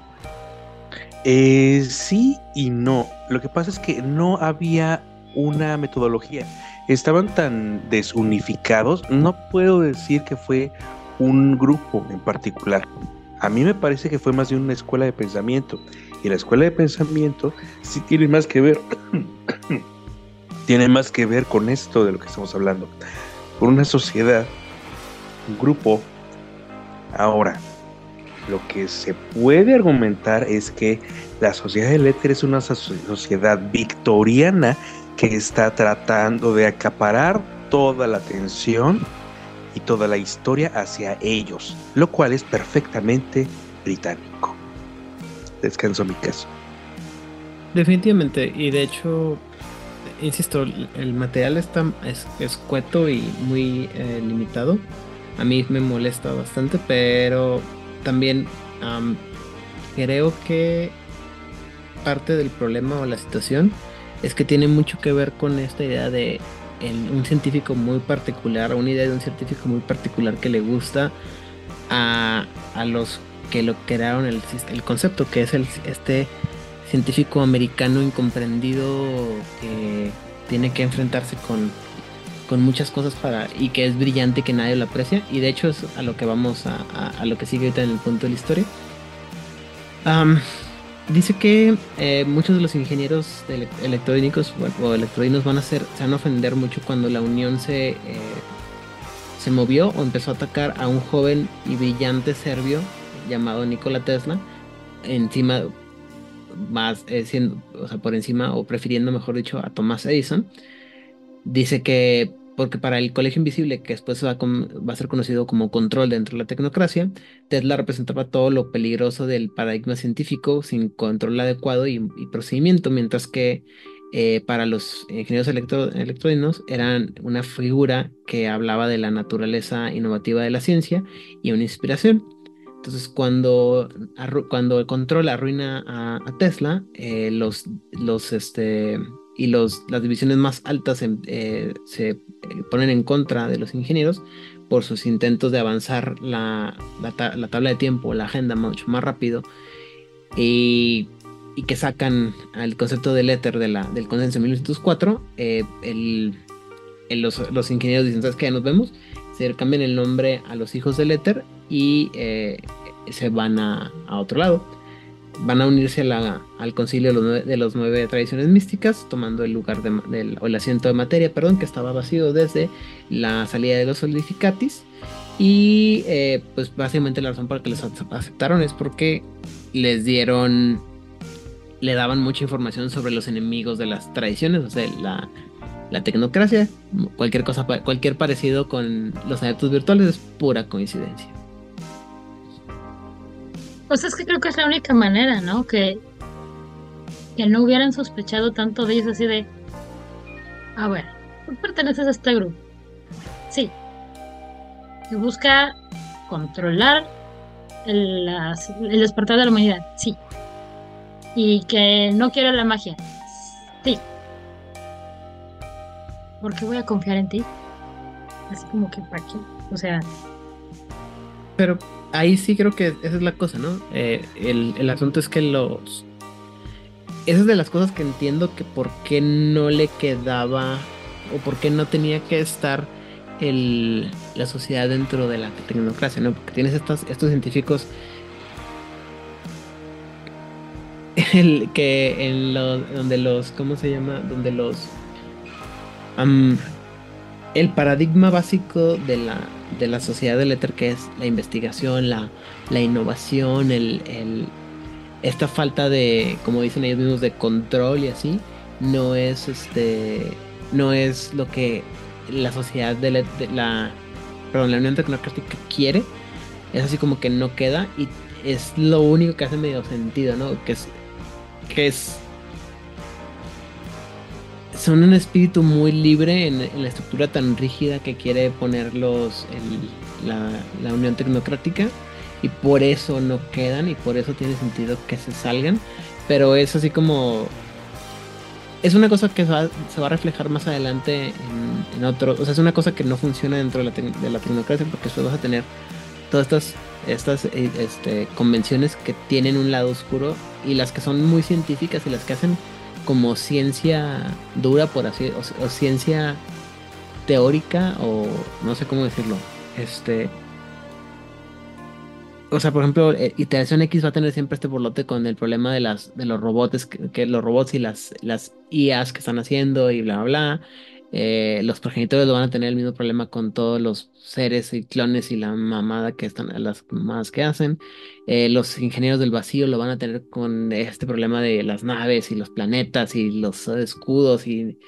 [SPEAKER 3] Eh, sí y no. Lo que pasa es que no había una metodología. Estaban tan desunificados, no puedo decir que fue un grupo en particular. A mí me parece que fue más de una escuela de pensamiento. Y la escuela de pensamiento sí tiene más que ver, tiene más que ver con esto de lo que estamos hablando. Con una sociedad, un grupo. Ahora, lo que se puede argumentar es que la sociedad del éter es una so- sociedad victoriana que está tratando de acaparar toda la atención y toda la historia hacia ellos, lo cual es perfectamente británico. Descanso mi caso.
[SPEAKER 1] Definitivamente, y de hecho, insisto, el material está es, escueto y muy eh, limitado. A mí me molesta bastante, pero también am, creo que parte del problema o la situación es que tiene mucho que ver con esta idea de un científico muy particular, una idea de un científico muy particular que le gusta a, a los que lo crearon el, el concepto, que es este científico americano incomprendido que tiene que enfrentarse con, con muchas cosas para y que es brillante que nadie lo aprecia y de hecho es a lo que vamos a, a- lo que sigue ahorita en el punto de la historia dice que eh, muchos de los ingenieros electrónicos o electrodinos van a ser se van a ofender mucho cuando la unión se eh, se movió o empezó a atacar a un joven y brillante serbio llamado Nikola Tesla encima más eh, siendo, o sea, por encima o prefiriendo, mejor dicho, a Thomas Edison. Dice que porque para el Colegio Invisible, que después va a, ser conocido como control dentro de la tecnocracia, Tesla representaba todo lo peligroso del paradigma científico sin control adecuado y, procedimiento, mientras que eh, para los ingenieros electro- electrónicos eran una figura que hablaba de la naturaleza innovativa de la ciencia y una inspiración. Entonces, cuando, cuando el control arruina a, a Tesla, eh, los, los, este, y los, las divisiones más altas eh, se eh, ponen en contra de los ingenieros por sus intentos de avanzar la, la, tabla de tiempo, la agenda mucho más rápido y, y que sacan al concepto del éter de la, del consenso de 1904, eh, el, los, los, ingenieros dicen, ¿sabes qué? Nos vemos, se cambian el nombre a los hijos del éter y se van a, a otro lado van a unirse al concilio de los, nueve, tradiciones místicas, tomando el lugar del, o el asiento de materia, perdón, que estaba vacío desde la salida de los solidificatis. Y eh, pues básicamente la razón por la que les aceptaron es porque les dieron, le daban mucha información sobre los enemigos de las tradiciones, o sea, la, la tecnocracia, cualquier cosa, cualquier parecido con los adeptos virtuales es pura coincidencia.
[SPEAKER 2] Pues es que creo que es la única manera, ¿no? Que, que no hubieran sospechado tanto de ellos así de, a ver, tú perteneces a este grupo. Sí. Que busca controlar el, el despertar de la humanidad. Sí. Y que no quiere la magia. Sí. ¿Por qué voy a confiar en ti? Así como que para qué. O sea.
[SPEAKER 1] Pero ahí sí creo que esa es la cosa, ¿no? Eh, el, asunto es que los... Esa es de las cosas que entiendo que por qué no le quedaba o por qué no tenía que estar el, la sociedad dentro de la tecnocracia, ¿no? Porque tienes estos, estos científicos el, que en lo, donde los, ¿cómo se llama? Donde los... el paradigma básico de la, de la sociedad del éter, que es la investigación, la, la innovación, el, esta falta de, como dicen ellos mismos, de control y así, no es este no es lo que la sociedad de la, perdón, la Unión Tecnocrática quiere. Es así como que no queda y es lo único que hace medio sentido, ¿no? Que es que es son un espíritu muy libre en, la estructura tan rígida que quiere ponerlos en la, Unión Tecnocrática y por eso no quedan y por eso tiene sentido que se salgan, pero es así como... Es una cosa que se va, a reflejar más adelante en, otro, o sea, es una cosa que no funciona dentro de la, de la tecnocracia porque después vas a tener todas estas estas eh, este, convenciones que tienen un lado oscuro y las que son muy científicas y las que hacen como ciencia dura, por así, o, ciencia teórica, o no sé cómo decirlo. Este. O sea, por ejemplo, eh, Iteración X va a tener siempre este borlote con el problema de las de los robots, que, los robots y las, las IAs que están haciendo y bla bla bla. Eh, los progenitores lo van a tener el mismo problema con todos los seres y clones y la mamada que están, las mamadas que hacen. Eh, los ingenieros del vacío lo van a tener con este problema de las naves y los planetas y los escudos y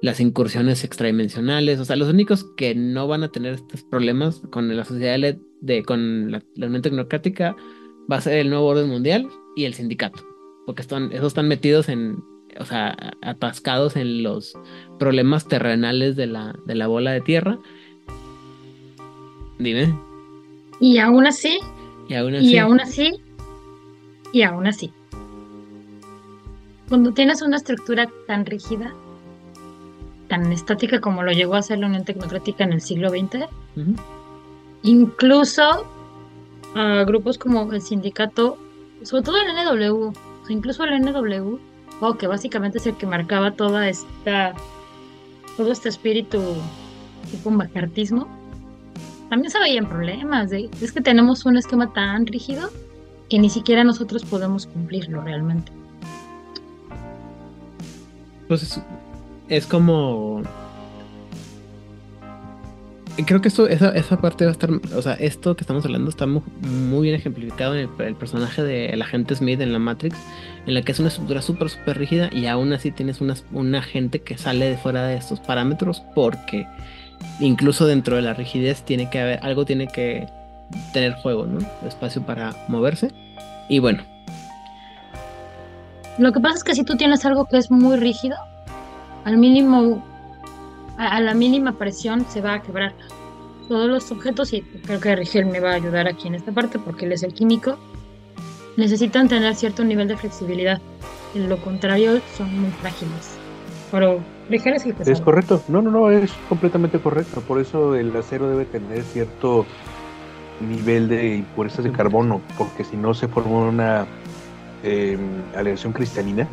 [SPEAKER 1] las incursiones extradimensionales. O sea, los únicos que no van a tener estos problemas con la sociedad de, con la, Unión Tecnocrática va a ser el nuevo orden mundial y el sindicato. Porque están, esos están metidos en, o sea, atascados en los problemas terrenales de la, de la bola de tierra. Dime.
[SPEAKER 2] Y aún así.
[SPEAKER 1] Y aún así.
[SPEAKER 2] Y aún así. Y aún así. Cuando tienes una estructura tan rígida, tan estática como lo llegó a ser la Unión Tecnocrática en el siglo XX, incluso a grupos como el sindicato, sobre todo el NW, incluso el NW, que básicamente es el que marcaba toda esta, todo este espíritu tipo macartismo, también se veían problemas. es que tenemos un esquema tan rígido que ni siquiera nosotros podemos cumplirlo realmente.
[SPEAKER 1] Pues es como creo que esto, esa, esa parte va a estar, o sea, esto que estamos hablando está muy, bien ejemplificado en el, personaje del agente Smith en la Matrix, en la que es una estructura súper, súper rígida y aún así tienes una, un agente que sale de fuera de estos parámetros porque incluso dentro de la rigidez tiene que haber, algo tiene que tener juego, ¿no? Espacio para moverse. Y bueno.
[SPEAKER 2] Lo que pasa es que si tú tienes algo que es muy rígido, al mínimo a, la mínima presión se va a quebrar. Todos los objetos, y creo que Rigel me va a ayudar aquí en esta parte porque él es el químico, necesitan tener cierto nivel de flexibilidad. En lo contrario, son muy frágiles. pero ligero es el.
[SPEAKER 3] Es correcto. No, no, no, es completamente correcto. Por eso el acero debe tener cierto nivel de impurezas de carbono, porque si no se forma una eh, aleación cristalina,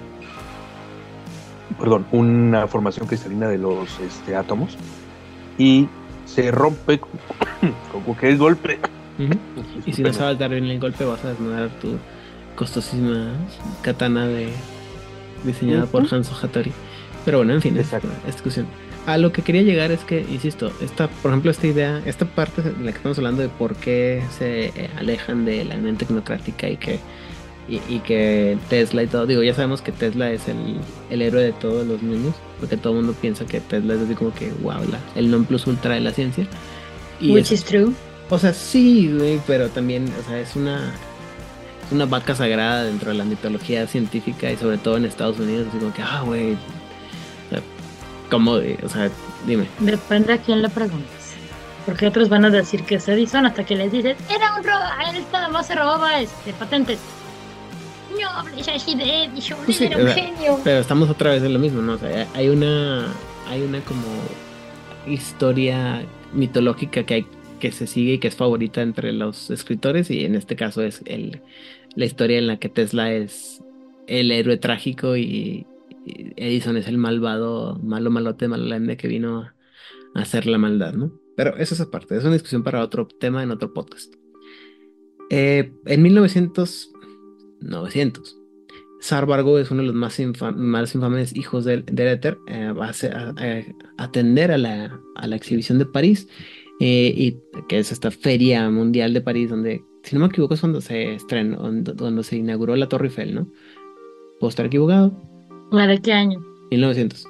[SPEAKER 3] perdón, una formación cristalina de los este, átomos y se rompe con, cualquier golpe.
[SPEAKER 1] Y si no sabes dar bien el golpe, vas a desnudar tu costosísima katana de diseñada por. Hanzo Hattori. Pero bueno, en fin, es discusión. A lo que quería llegar es que, insisto, esta, por ejemplo, esta idea, esta parte de la que estamos hablando de por qué se alejan de la unión tecnocrática y que y, y que Tesla y todo, digo, ya sabemos que Tesla es el, el héroe de todos los niños, porque todo el mundo piensa que Tesla es así como que, wow, la- el non plus ultra de la ciencia. Y
[SPEAKER 2] Which
[SPEAKER 1] eso-
[SPEAKER 2] is true.
[SPEAKER 1] o sea, sí, güey, pero también, o sea, es una, es una vaca sagrada dentro de la mitología científica y sobre todo en Estados Unidos, así como que, ah, güey, o sea, ¿cómo? O sea, dime.
[SPEAKER 2] Depende a quién le preguntes. Porque otros van a decir que es Edison hasta que les dices, era un robo, él nada más se robaba este, patentes. No hables así de Edison, él
[SPEAKER 1] sí,
[SPEAKER 2] era un
[SPEAKER 1] o sea,
[SPEAKER 2] genio.
[SPEAKER 1] Pero estamos otra vez en lo mismo, ¿no? O sea, hay una, hay una como historia mitológica que hay que se sigue y que es favorita entre los escritores y en este caso es el, la historia en la que Tesla es el héroe trágico y, y Edison es el malvado, malo malote, malolende que vino a, a hacer la maldad, ¿no? Pero eso es aparte, es una discusión para otro tema en otro podcast. Eh, en 1900, 900, Sarbargo es uno de los más, infa- más infames hijos del, del éter. eh, va a, ser- a- a- atender a la, a la exhibición de París, eh, y que es esta feria mundial de París, donde, si no me equivoco, es cuando se estrenó, cuando, se inauguró la Torre Eiffel, ¿no? Puedo estar equivocado.
[SPEAKER 2] ¿La de qué año?
[SPEAKER 1] 1900.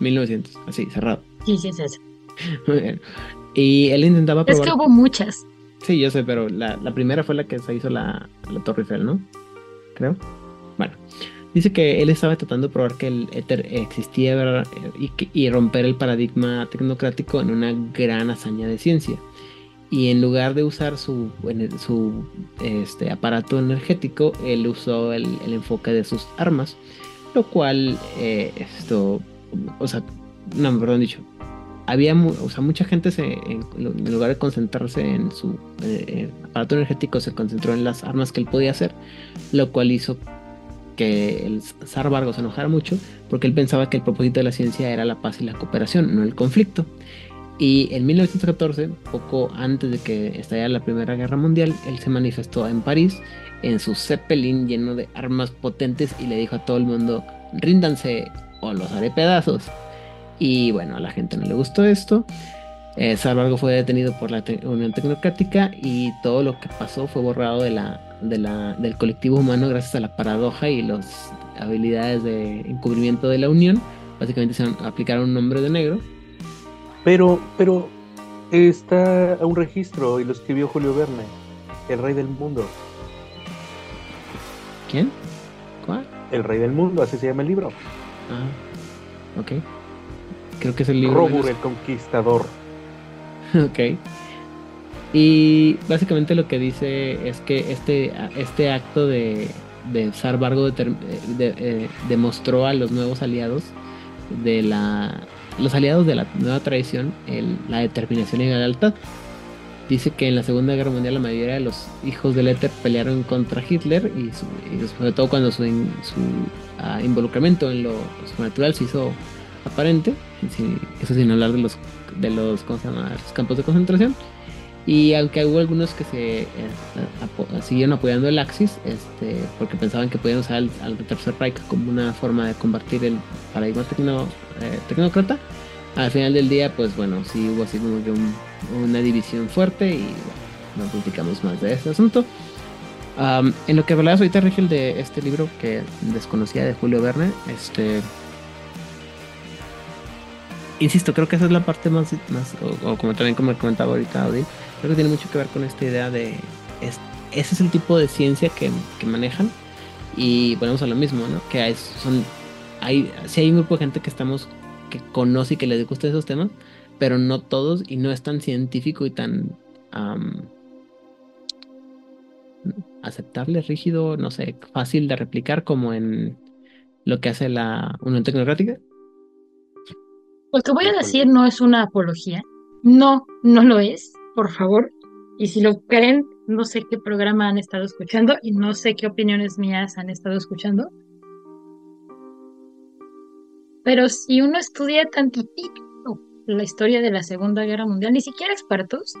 [SPEAKER 1] 1900, así, cerrado.
[SPEAKER 2] Sí, sí, es eso.
[SPEAKER 1] Muy bien. Y él intentaba
[SPEAKER 2] Es
[SPEAKER 1] probar.
[SPEAKER 2] que hubo muchas.
[SPEAKER 1] Sí, yo sé, pero la, la primera fue la que se hizo la, la Torre Eiffel, ¿no? Creo. Bueno, dice que él estaba tratando de probar que el éter existía y, y romper el paradigma tecnocrático en una gran hazaña de ciencia. Y en lugar de usar su, su este, aparato energético, él usó el, el enfoque de sus armas, lo cual, eh, esto, o sea, no, perdón dicho, había mucha gente en, lugar de concentrarse en su eh, aparato energético, se concentró en las armas que él podía hacer, lo cual hizo que el zar Vargo se enojara mucho porque él pensaba que el propósito de la ciencia era la paz y la cooperación, no el conflicto. Y en 1914, poco antes de que estallara la Primera Guerra Mundial, él se manifestó en París en su Zeppelin lleno de armas potentes y le dijo a todo el mundo, ríndanse o los haré pedazos. Y bueno, a la gente no le gustó esto. Eh, Salvargo fue detenido por la te- Unión Tecnocrática y todo lo que pasó fue borrado de la, de la, del colectivo humano gracias a la paradoja y las habilidades de encubrimiento de la Unión. Básicamente se aplicaron un nombre de negro.
[SPEAKER 3] Pero, pero está a un registro y lo escribió Julio Verne, el rey del mundo.
[SPEAKER 1] ¿Quién? ¿Cuál?
[SPEAKER 3] El rey del mundo, así se llama el libro.
[SPEAKER 1] Ah, ok. Creo que es el libro.
[SPEAKER 3] Robur el conquistador.
[SPEAKER 1] Ok. Y básicamente lo que dice es que este, este acto de, de Vargo determ- de- eh, demostró a los nuevos aliados de la los aliados de la nueva tradición el- la determinación y la lealtad. Dice que en la Segunda Guerra Mundial la mayoría de los hijos del éter pelearon contra Hitler y, su- y sobre todo cuando su, in- su, ah, involucramiento en lo supernatural se hizo aparente, eso sin hablar de los de los, ¿cómo se llama? los campos de concentración. Y aunque hubo algunos que se eh, apo- siguieron apoyando el Axis, este, porque pensaban que podían usar al, Tercer Reich como una forma de combatir el paradigma tecno, eh, tecnócrata, al final del día, pues bueno, sí hubo así como que un- una división fuerte y bueno, no platicamos más de ese asunto. En lo que hablabas ahorita, Rigel, de este libro que desconocía de Julio Verne, este. Insisto, creo que esa es la parte más, más o, como también como comentaba ahorita Odin, creo que tiene mucho que ver con esta idea de es- ese es el tipo de ciencia que, que manejan y ponemos a lo mismo, ¿no? Que hay, son hay sí hay un grupo de gente que estamos que conoce y que les gusta esos temas, pero no todos y no es tan científico y tan aceptable, rígido, no sé, fácil de replicar como en lo que hace la Unión Tecnocrática?
[SPEAKER 2] Lo que voy a decir no es una apología. No, no lo es, por favor. Y si lo creen, no sé qué programa han estado escuchando y no sé qué opiniones mías han estado escuchando. Pero si uno estudia tantitito la historia de la Segunda Guerra Mundial, ni siquiera expertos,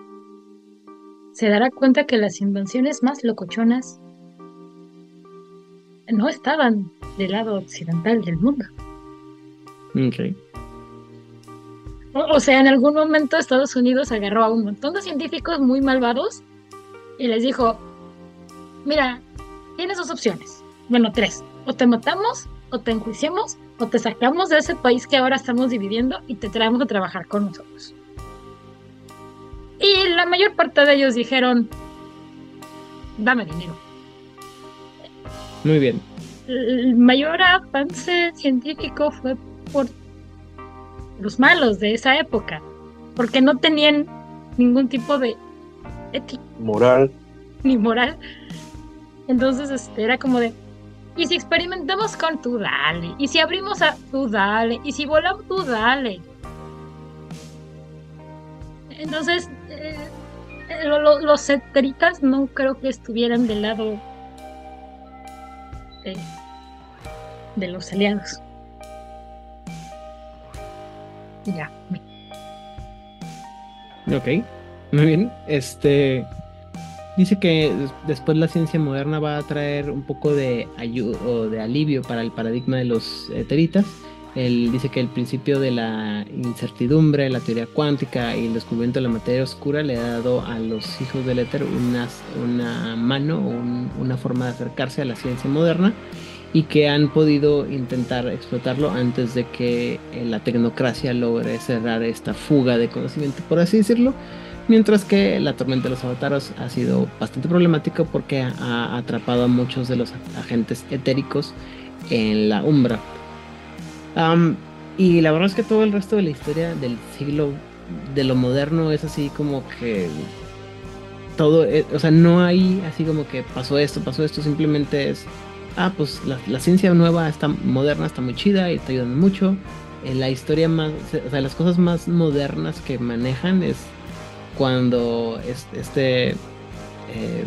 [SPEAKER 2] se dará cuenta que las invenciones más locochonas no estaban del lado occidental del mundo.
[SPEAKER 1] Ok.
[SPEAKER 2] O, sea, en algún momento Estados Unidos agarró a un montón de científicos muy malvados y les dijo, mira, tienes dos opciones. Bueno, tres. O te matamos, o te enjuiciamos, o te sacamos de ese país que ahora estamos dividiendo y te traemos a trabajar con nosotros. Y la mayor parte de ellos dijeron, dame dinero.
[SPEAKER 1] Muy bien.
[SPEAKER 2] El mayor avance científico fue por los malos de esa época, porque no tenían ningún tipo de ética
[SPEAKER 3] Moral.
[SPEAKER 2] ni moral. Entonces este, era como de, y si experimentamos con tú dale, y si abrimos a tú dale, y si volamos tú dale. Entonces, eh, lo- lo- los ceteritas no creo que estuvieran del lado de, de los aliados. Ya.
[SPEAKER 1] Ok, muy bien. Este dice que des- después la ciencia moderna va a traer un poco de ayuda o de alivio para el paradigma de los eteritas. Él dice que el principio de la incertidumbre, la teoría cuántica y el descubrimiento de la materia oscura le ha dado a los hijos del éter una, mano un- una forma de acercarse a la ciencia moderna y que han podido intentar explotarlo antes de que eh, la tecnocracia logre cerrar esta fuga de conocimiento, por así decirlo. Mientras que la tormenta de los avataros ha sido bastante problemática porque ha- atrapado a muchos de los agentes etéricos en la Umbra. Y la verdad es que todo el resto de la historia del siglo de lo moderno es así como que todo, eh, o sea, no hay así como que pasó esto, pasó esto, simplemente es, ah, pues la, ciencia nueva está moderna, está muy chida y está ayudando mucho. Eh, la historia más, o sea, las cosas más modernas que manejan es cuando es- este, eh,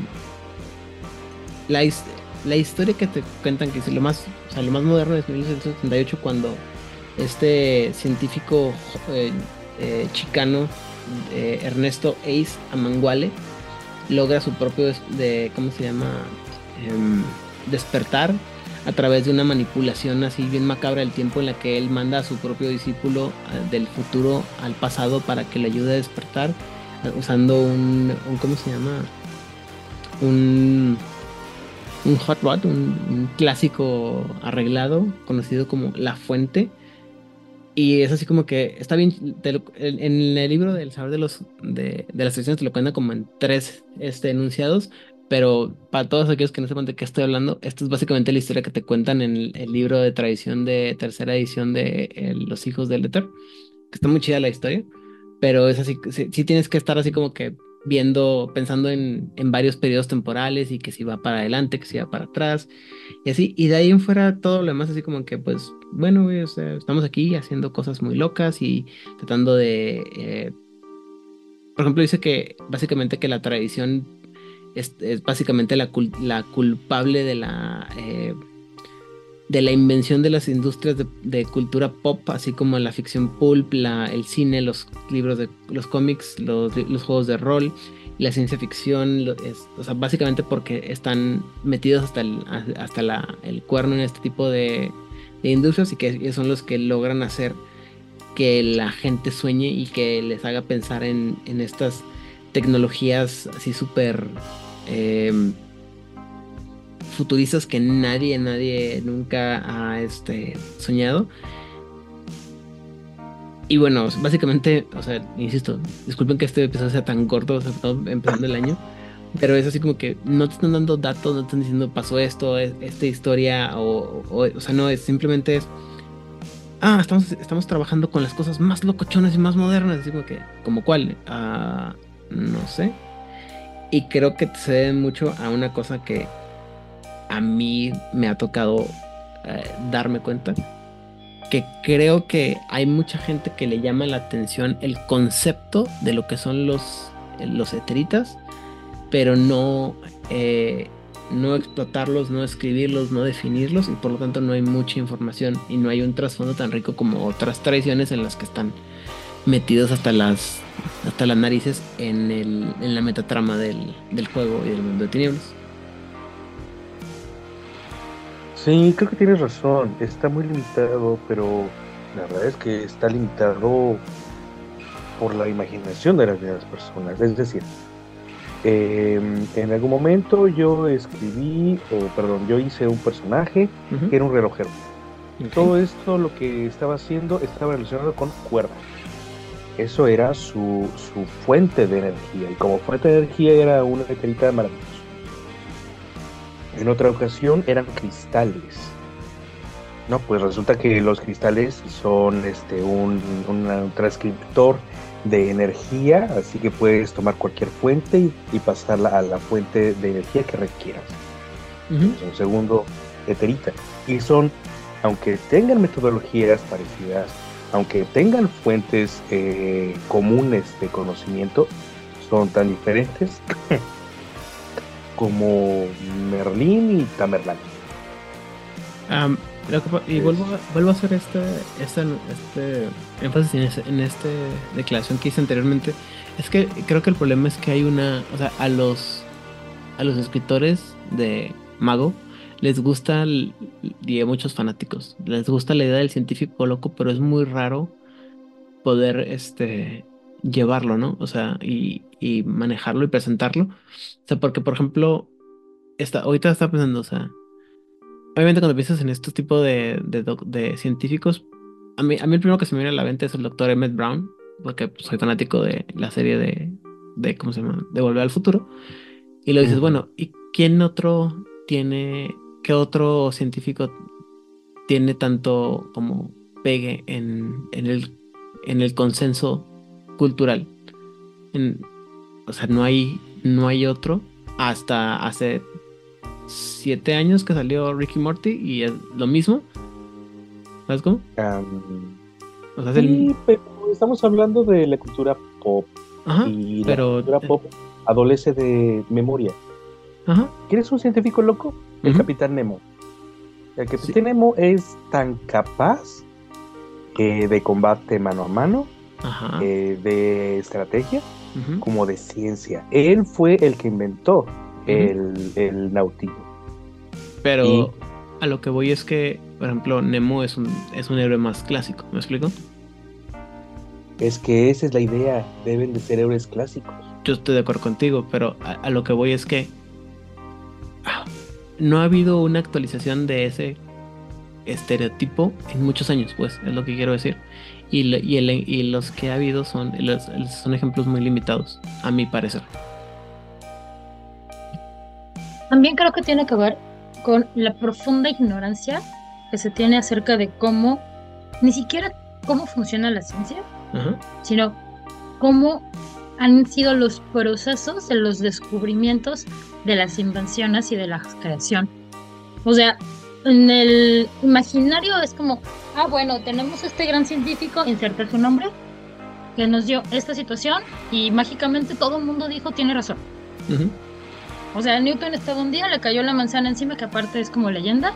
[SPEAKER 1] la, la historia que te cuentan que es lo más, o sea, lo más moderno es 1978 cuando este científico eh, eh, chicano eh, Ernesto Ace Amanguale logra su propio de cómo se llama Em, despertar a través de una manipulación así bien macabra del tiempo en la que él manda a su propio discípulo eh, del futuro al pasado para que le ayude a despertar eh, usando un, un ¿cómo se llama? un un hot rod, un, clásico arreglado conocido como La Fuente. Y es así como que está bien. en, el libro del saber de los de, de las tradiciones te lo cuentan como en tres este, enunciados. Pero para todos aquellos que no sepan de qué estoy hablando, esta es básicamente la historia que te cuentan en el, el libro de tradición de tercera edición de eh, Los Hijos del Éter. Que está muy chida la historia. Pero es así, sí, sí tienes que estar así como que viendo, pensando en, en varios periodos temporales y que si va para adelante, que si va para atrás y así. Y de ahí en fuera todo lo demás así como que pues, bueno, o sea, estamos aquí haciendo cosas muy locas y tratando de... eh, por ejemplo, dice que básicamente que la tradición es, básicamente la, cul- la culpable de la... eh, de la invención de las industrias de, de cultura pop, así como la ficción pulp, la, el cine, los libros de los cómics, los, juegos de rol, la ciencia ficción, es- o sea, básicamente porque están metidos hasta el, hasta la, el cuerno en este tipo de, de industrias y que son los que logran hacer que la gente sueñe y que les haga pensar en, en estas tecnologías así súper em, futuristas que nadie, nadie nunca ha este, soñado. Y bueno, básicamente, o sea, insisto, disculpen que este episodio sea tan corto, todo empezando el año, pero es así como que no te están dando datos, no te están diciendo pasó esto, es- esta historia, o, o, o sea, no, es simplemente es, ah, estamos, estamos trabajando con las cosas más locochonas y más modernas, así como que, ¿como cuál? Ah, no sé. Y creo que se debe mucho a una cosa que a mí me ha tocado eh, darme cuenta que creo que hay mucha gente que le llama la atención el concepto de lo que son los, los eteritas, pero no, eh, no explotarlos, no escribirlos, no definirlos, y por lo tanto no hay mucha información y no hay un trasfondo tan rico como otras tradiciones en las que están metidos hasta las, hasta las narices en, el, en la metatrama del, del juego y del mundo de tinieblas.
[SPEAKER 3] Sí, creo que tienes razón. Está muy limitado, pero la verdad es que está limitado por la imaginación de las demás personas. Es decir, em, en algún momento yo escribí, o perdón, yo hice un personaje que era un relojero.
[SPEAKER 1] Ok.
[SPEAKER 3] Todo esto lo que estaba haciendo estaba relacionado con cuerdas. Eso era su, su fuente de energía. Y como fuente de energía era una eterita maravillosa. En otra ocasión eran cristales. No, pues resulta que los cristales son este, un, un transcriptor de energía, así que puedes tomar cualquier fuente y, y pasarla a la fuente de energía que requieras. Es un segundo eterita. Y son, aunque tengan metodologías parecidas, aunque tengan fuentes eh, comunes de conocimiento, son tan diferentes como Merlín y Tamerlán.
[SPEAKER 1] Lo que y vuelvo a, vuelvo a hacer este, este, este énfasis en, ese- en esta declaración que hice anteriormente. Es que creo que el problema es que hay una. O sea, a los, a los escritores de Mago les gusta, el- y a muchos fanáticos, les gusta la idea del científico loco, pero es muy raro poder este, llevarlo, ¿no? O sea, y, y manejarlo y presentarlo. O sea, porque, por ejemplo, está, ahorita está pensando, o sea. Obviamente cuando piensas en estos tipos de, de, doc- de científicos, a mí, a mí el primero que se me viene a la mente es el doctor Emmett Brown, porque soy fanático de la serie de, de, ¿cómo se llama? De Volver al Futuro. Y lo dices, bueno, ¿y quién otro tiene, qué otro científico tiene tanto como pegue en, en el, en el consenso cultural? En- o sea, no hay, no hay otro hasta hace siete años que salió Ricky Morty y es lo mismo. ¿Sabes cómo?
[SPEAKER 3] Am,
[SPEAKER 1] O sea, es el-
[SPEAKER 3] sí, pero estamos hablando de la cultura pop
[SPEAKER 1] Ajá,
[SPEAKER 3] y la
[SPEAKER 1] pero-
[SPEAKER 3] cultura pop adolece de memoria.
[SPEAKER 1] ajá.
[SPEAKER 3] ¿Quieres un científico loco? El. Capitán Nemo. El Capitán Nemo es tan capaz eh, de combate mano a mano,
[SPEAKER 1] Ajá.
[SPEAKER 3] eh, de estrategia, como de ciencia. Él fue el que inventó el, el.
[SPEAKER 1] Pero
[SPEAKER 3] y-
[SPEAKER 1] a lo que voy es que, por ejemplo, Nemo es un, es un héroe más clásico. ¿Me explico?
[SPEAKER 3] Es que esa es la idea, deben de ser héroes clásicos.
[SPEAKER 1] Yo estoy de acuerdo contigo, pero a, a lo que voy es que no ha habido una actualización de ese estereotipo en muchos años, pues, es lo que quiero decir. Y, lo- y, el- y los que ha habido son, los- son ejemplos muy limitados, a mi parecer.
[SPEAKER 2] También creo que tiene que ver con la profunda ignorancia que se tiene acerca de cómo, ni siquiera cómo funciona la ciencia, sino cómo han sido los procesos de los descubrimientos de las invenciones y de la creación. O sea, en el imaginario es como, ah, bueno, tenemos este gran científico, inserta su nombre, que nos dio esta situación y mágicamente todo el mundo dijo, tiene razón.
[SPEAKER 1] Ujú.
[SPEAKER 2] O sea, Newton estaba un día, le cayó la manzana encima, que aparte es como leyenda,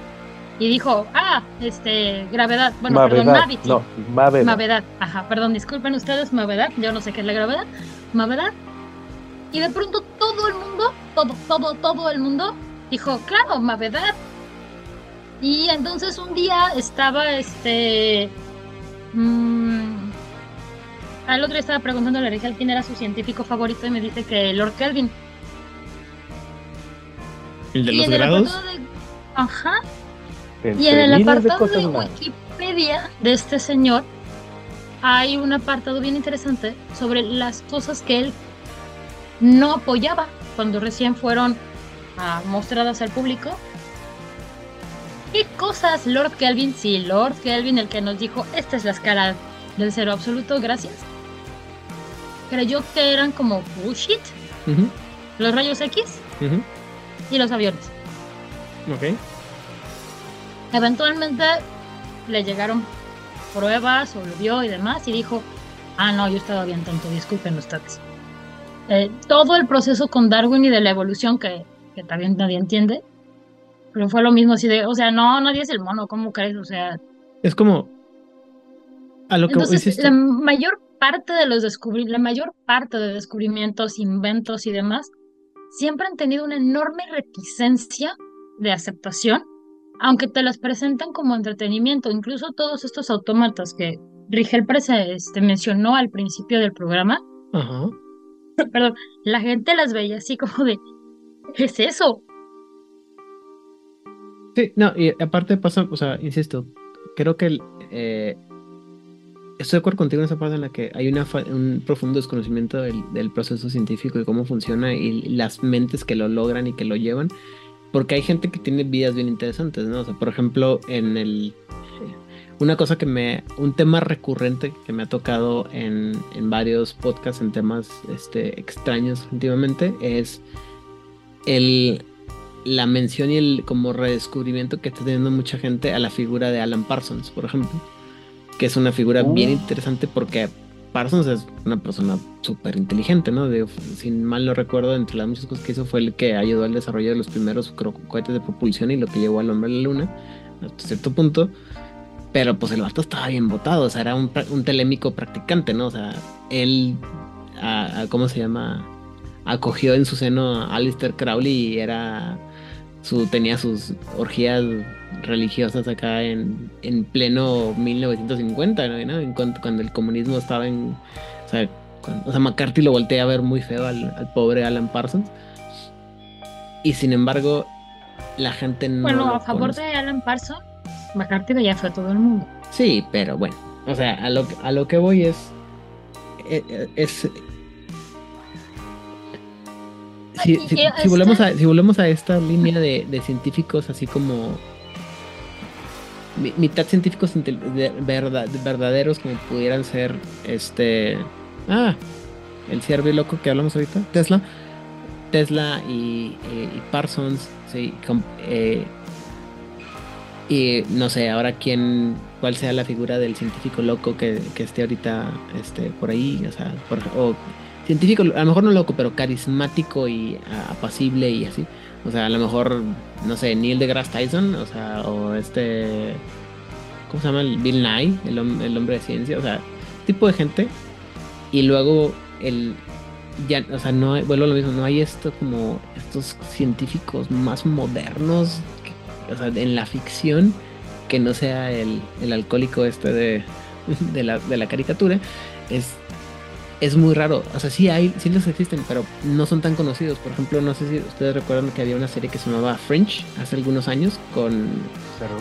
[SPEAKER 2] y dijo, ah, este, gravedad, bueno, perdón,
[SPEAKER 3] Mavedad,
[SPEAKER 2] gravity.
[SPEAKER 3] no, Mavedad.
[SPEAKER 2] Mavedad, ajá, perdón, disculpen ustedes, Mavedad, yo no sé qué es la gravedad, Mavedad. Y de pronto todo el mundo, todo, todo, todo el mundo dijo, claro, Mavedad. Y entonces un día estaba este. mm, al otro día estaba preguntando a la Rigel quién era su científico favorito y me dice que Lord Kelvin.
[SPEAKER 1] El de
[SPEAKER 2] y
[SPEAKER 1] los
[SPEAKER 2] en
[SPEAKER 1] grados.
[SPEAKER 2] de. Ajá.
[SPEAKER 3] Entre
[SPEAKER 2] Y en el
[SPEAKER 3] de
[SPEAKER 2] apartado de
[SPEAKER 3] más.
[SPEAKER 2] Wikipedia de este señor hay un apartado bien interesante sobre las cosas que él no apoyaba cuando recién fueron ah, mostradas al público. ¿Qué cosas Lord Kelvin? Sí, Lord Kelvin, el que nos dijo, esta es la escala del cero absoluto, gracias. Creyó que eran como bullshit, los rayos X y los aviones.
[SPEAKER 1] Ok.
[SPEAKER 2] Eventualmente le llegaron pruebas o lo vio y demás y dijo, ah, no, yo estaba bien tonto, disculpen ustedes. Eh, todo el proceso con Darwin y de la evolución que, que también nadie entiende, pero fue lo mismo así de, o sea, no, nadie es el mono, ¿cómo crees? O sea...
[SPEAKER 1] Es como... A lo que
[SPEAKER 2] Entonces, la mayor parte de los descubrimientos, la mayor parte de descubrimientos, inventos y demás, siempre han tenido una enorme reticencia de aceptación, aunque te las presentan como entretenimiento. Incluso todos estos autómatas que Rigel este, mencionó al principio del programa,
[SPEAKER 1] Ajá.
[SPEAKER 2] perdón, la gente las veía así como de, ¿qué es eso?
[SPEAKER 1] Sí, no, y aparte pasa, o sea, insisto, creo que eh, estoy de acuerdo contigo en esa parte en la que hay una un profundo desconocimiento del, del, proceso científico y cómo funciona y las mentes que lo logran y que lo llevan, porque hay gente que tiene vidas bien interesantes, ¿no? O sea, por ejemplo, en el una cosa que me, un tema recurrente que me ha tocado en, en varios podcasts, en temas este, extraños últimamente, es el, la mención y el como redescubrimiento que está teniendo mucha gente a la figura de Alan Parsons, por ejemplo, que es una figura bien interesante porque Parsons es una persona súper inteligente, ¿no? De, sin mal no recuerdo, entre las muchas cosas que hizo fue el que ayudó al desarrollo de los primeros cohetes de propulsión y lo que llevó al hombre a la luna, hasta cierto punto. Pero pues el vato estaba bien votado, o sea, era un, un telémico practicante, ¿no? O sea, él, a, a, ¿cómo se llama? Acogió en su seno a Alistair Crowley y era su, tenía sus orgías religiosas acá en, en pleno 1950, ¿no? Cuando, cuando, el comunismo estaba en... O sea, cuando, o sea, McCarthy lo voltea a ver muy feo al, al, pobre Alan Parsons. Y sin embargo, la gente no...
[SPEAKER 2] Bueno, a favor conoce. de Alan Parsons, McCarthy ya fue todo el mundo.
[SPEAKER 1] Sí, pero bueno, o sea, a lo, a lo que voy es... Es, es si, si, si, volvemos a, si volvemos a esta línea de, de científicos así como mitad científicos de verdad, verdaderos como pudieran ser este ah el ciervo loco que hablamos ahorita Tesla Tesla y, eh, y Parsons sí, eh, y no sé ahora quién cuál sea la figura del científico loco que, que esté ahorita este por ahí o sea por, científico, a lo mejor no loco, pero carismático y apacible y así. O sea, a lo mejor, no sé, Neil deGrasse Tyson, o sea, o este. ¿Cómo se llama? Bill Nye, el, el hombre de ciencia, o sea, tipo de gente. Y luego el. Ya, o sea, no vuelvo a lo mismo, no hay esto como estos científicos más modernos, o sea, en la ficción, que no sea el, el alcohólico este de, de, la, de la caricatura. Es, es muy raro. O sea, sí hay, sí los existen, pero no son tan conocidos. Por ejemplo, no sé si ustedes recuerdan que había una serie que se llamaba French hace algunos años con
[SPEAKER 3] claro.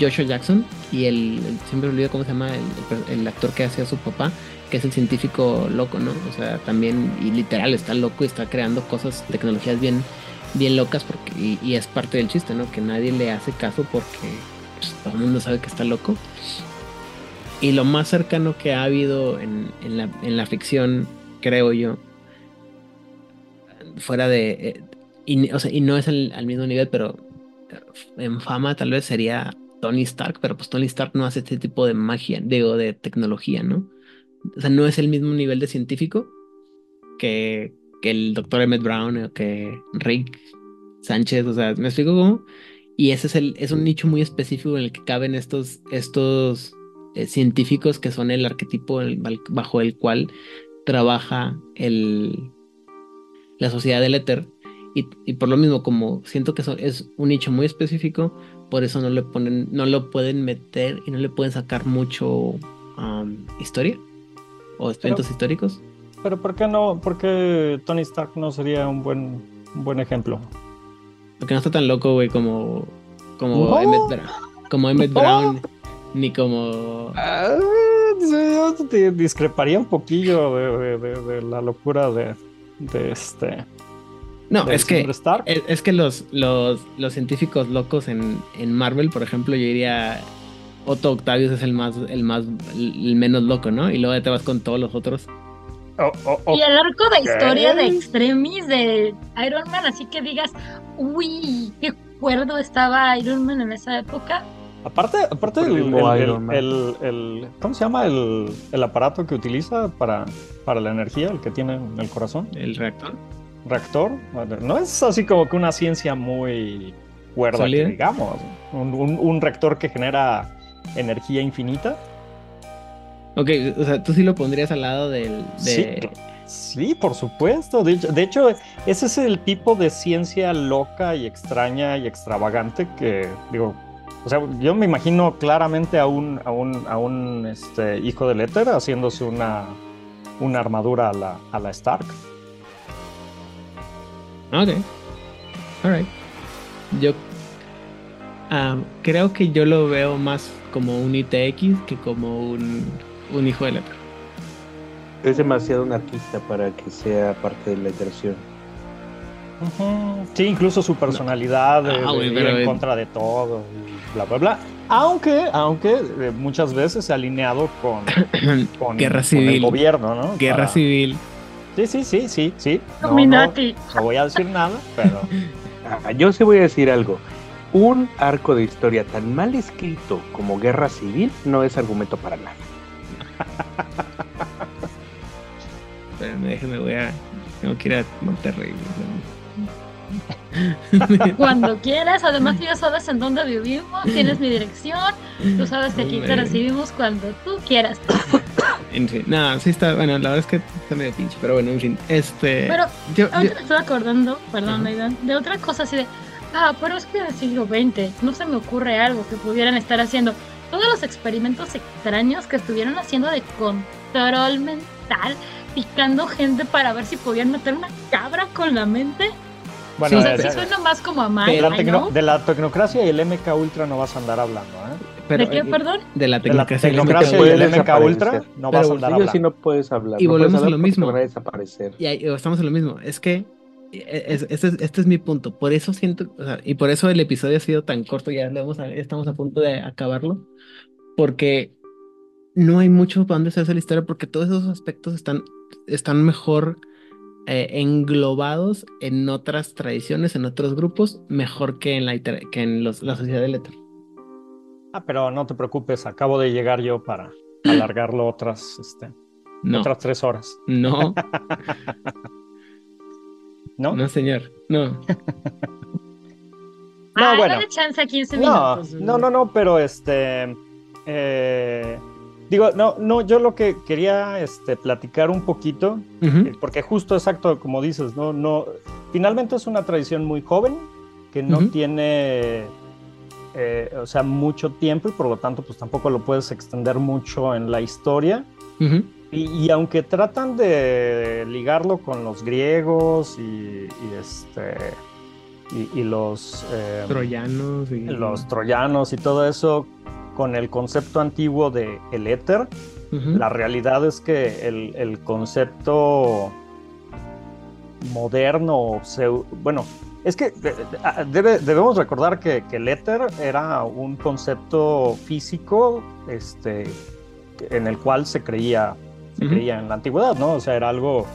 [SPEAKER 1] Joshua Jackson y el, el siempre olvido cómo se llama el, el, actor que hacía a su papá, que es el científico loco, ¿no? O sea, también y literal está loco y está creando cosas, tecnologías bien, bien locas porque y, es parte del chiste, ¿no? Que nadie le hace caso porque pues, todo el mundo sabe que está loco y lo más cercano que ha habido en, en, la, en la, ficción, creo yo, fuera de... Eh, y, o sea, y, no es al mismo nivel, pero en fama tal vez sería Tony Stark, pero pues Tony Stark no hace este tipo de magia, digo, de tecnología, ¿no? O sea, no es el mismo nivel de científico que, que el doctor Emmett Brown o que Rick Sánchez, o sea, ¿me explico cómo? Y ese es, el, es un nicho muy específico en el que caben estos, estos eh, científicos que son el arquetipo el, bajo el cual trabaja el, la sociedad del éter. Y, y, por lo mismo, como siento que es un nicho muy específico, por eso no le ponen, no lo pueden meter y no le pueden sacar mucho um, historia o eventos
[SPEAKER 5] pero,
[SPEAKER 1] históricos.
[SPEAKER 5] Pero ¿por qué no? ¿Por qué Tony Stark no sería un buen, un buen ejemplo?
[SPEAKER 1] Porque no está tan loco, güey, como, como no. Emmett, como Emmett no. Brown ni como.
[SPEAKER 5] Ah, yo te discreparía un poquillo de, de, de la locura de, este.
[SPEAKER 1] No, es que, es, es, que los, los, los científicos locos en, en, Marvel, por ejemplo, yo diría Otto Octavius es el más, el más, el menos loco, ¿no? Y luego te vas con todos los otros.
[SPEAKER 2] Oh, oh, oh. Y el arco de historia de Extremis de Iron Man, así que digas, uy, qué cuerdo estaba Iron Man en esa época
[SPEAKER 5] Aparte, aparte
[SPEAKER 3] Por el
[SPEAKER 5] el, el- ¿cómo se llama el, el aparato que utiliza para, para la energía, el que tiene en el corazón?
[SPEAKER 1] El reactor.
[SPEAKER 5] Reactor. No es así como que una ciencia muy cuerda, que digamos. Un, un- un reactor que genera energía infinita.
[SPEAKER 1] Ok, o sea, tú sí lo pondrías al lado del. De...
[SPEAKER 5] Sí, por supuesto. De hecho, de hecho, ese es el tipo de ciencia loca y extraña y extravagante que, digo, o sea, yo me imagino claramente a un, a un, a un este, hijo del éter haciéndose una, una armadura a la, a la Stark.
[SPEAKER 1] Ok. Alright. Yo ah, creo que yo lo veo más como un ITX que como un, un hijo de letra.
[SPEAKER 3] Es demasiado anarquista para que sea parte de la iteración.
[SPEAKER 5] Sí, incluso su personalidad de,
[SPEAKER 1] Ah,
[SPEAKER 5] de
[SPEAKER 1] güey,
[SPEAKER 5] ir
[SPEAKER 1] pero,
[SPEAKER 5] en
[SPEAKER 1] eh,
[SPEAKER 5] contra de todo y bla, bla, bla. Aunque, aunque eh, muchas veces se ha alineado con, con,
[SPEAKER 1] Guerra
[SPEAKER 5] con
[SPEAKER 1] civil.
[SPEAKER 5] el gobierno, ¿no?
[SPEAKER 1] Guerra
[SPEAKER 5] Para-
[SPEAKER 1] civil.
[SPEAKER 5] Sí, sí, sí, sí, sí. No, no, no voy a decir nada, pero
[SPEAKER 3] Ah, yo sí voy a decir algo. Un arco de historia tan mal escrito como Guerra Civil no es argumento para nada.
[SPEAKER 1] Espérenme, déjenme, voy a. Tengo que ir a Monterrey.
[SPEAKER 2] Cuando quieras, además tú ya sabes en dónde vivimos, tienes mi dirección, tú sabes que aquí te recibimos cuando tú quieras.
[SPEAKER 1] En fin, no, sí está. Bueno, la verdad es que está medio pinche, pero bueno, en fin. Este.
[SPEAKER 2] Pero
[SPEAKER 1] yo, yo-
[SPEAKER 2] ahorita me estoy acordando, perdón. Aidan, de otra cosa así de, ah, pero es que en el siglo XX no se me ocurre algo que pudieran estar haciendo. Todos los experimentos extraños que estuvieron haciendo de control mental, picando gente para ver si podían meter una cabra con la mente.
[SPEAKER 5] bueno,
[SPEAKER 2] o sea,
[SPEAKER 5] de,
[SPEAKER 2] sí suena más como a
[SPEAKER 5] de
[SPEAKER 2] Mike,
[SPEAKER 5] la tecno- de la tecnocracia y el MK Ultra no vas a andar hablando, ¿eh?
[SPEAKER 1] pero,
[SPEAKER 2] ¿De qué,
[SPEAKER 1] eh,
[SPEAKER 2] perdón?
[SPEAKER 1] De la
[SPEAKER 5] De la
[SPEAKER 1] tecnocracia. y la
[SPEAKER 5] tecnocracia y el MK. Ultra no
[SPEAKER 1] Pero
[SPEAKER 5] vas a andar
[SPEAKER 3] Ellos sí
[SPEAKER 5] hablando.
[SPEAKER 3] no puedes hablar.
[SPEAKER 1] Y
[SPEAKER 3] no
[SPEAKER 1] volvemos a lo mismo.
[SPEAKER 3] van a desaparecer.
[SPEAKER 1] Y ahí estamos en lo mismo. Es que eh, es- este, es, este es mi punto. Por eso siento, o sea, y por eso el episodio ha sido tan corto, ya lo hemos- estamos a punto de acabarlo, porque no hay mucho para dónde hacerse la historia, porque todos esos aspectos están, están mejor eh, englobados en otras tradiciones, en otros grupos, mejor que en la, que en los- la sociedad del éter.
[SPEAKER 5] Ah, pero no te preocupes, acabo de llegar yo para alargarlo otras, este,
[SPEAKER 1] No,
[SPEAKER 5] otras tres horas.
[SPEAKER 1] no,
[SPEAKER 5] ¿No?
[SPEAKER 1] no, señor, no.
[SPEAKER 5] No,
[SPEAKER 2] Ah,
[SPEAKER 5] bueno.
[SPEAKER 2] dale chance a 15
[SPEAKER 5] No,
[SPEAKER 2] minutos.
[SPEAKER 5] no, no, no, pero este. eh, digo, no, no, yo lo que quería este, platicar un poquito, eh, porque justo exacto como dices, no, no. Finalmente es una tradición muy joven que no tiene. eh, o sea, mucho tiempo y por lo tanto, pues tampoco lo puedes extender mucho en la historia. Y, y aunque tratan de ligarlo con los griegos y, y este. Y, y los. eh,
[SPEAKER 1] Troyanos y
[SPEAKER 5] los troyanos y todo eso con el concepto antiguo de el éter. La realidad es que el, el concepto moderno, bueno, es que de- de- debe- debemos recordar que, que el éter era un concepto físico este, en el cual se creía, se creía en la antigüedad, ¿no? O sea, era algo...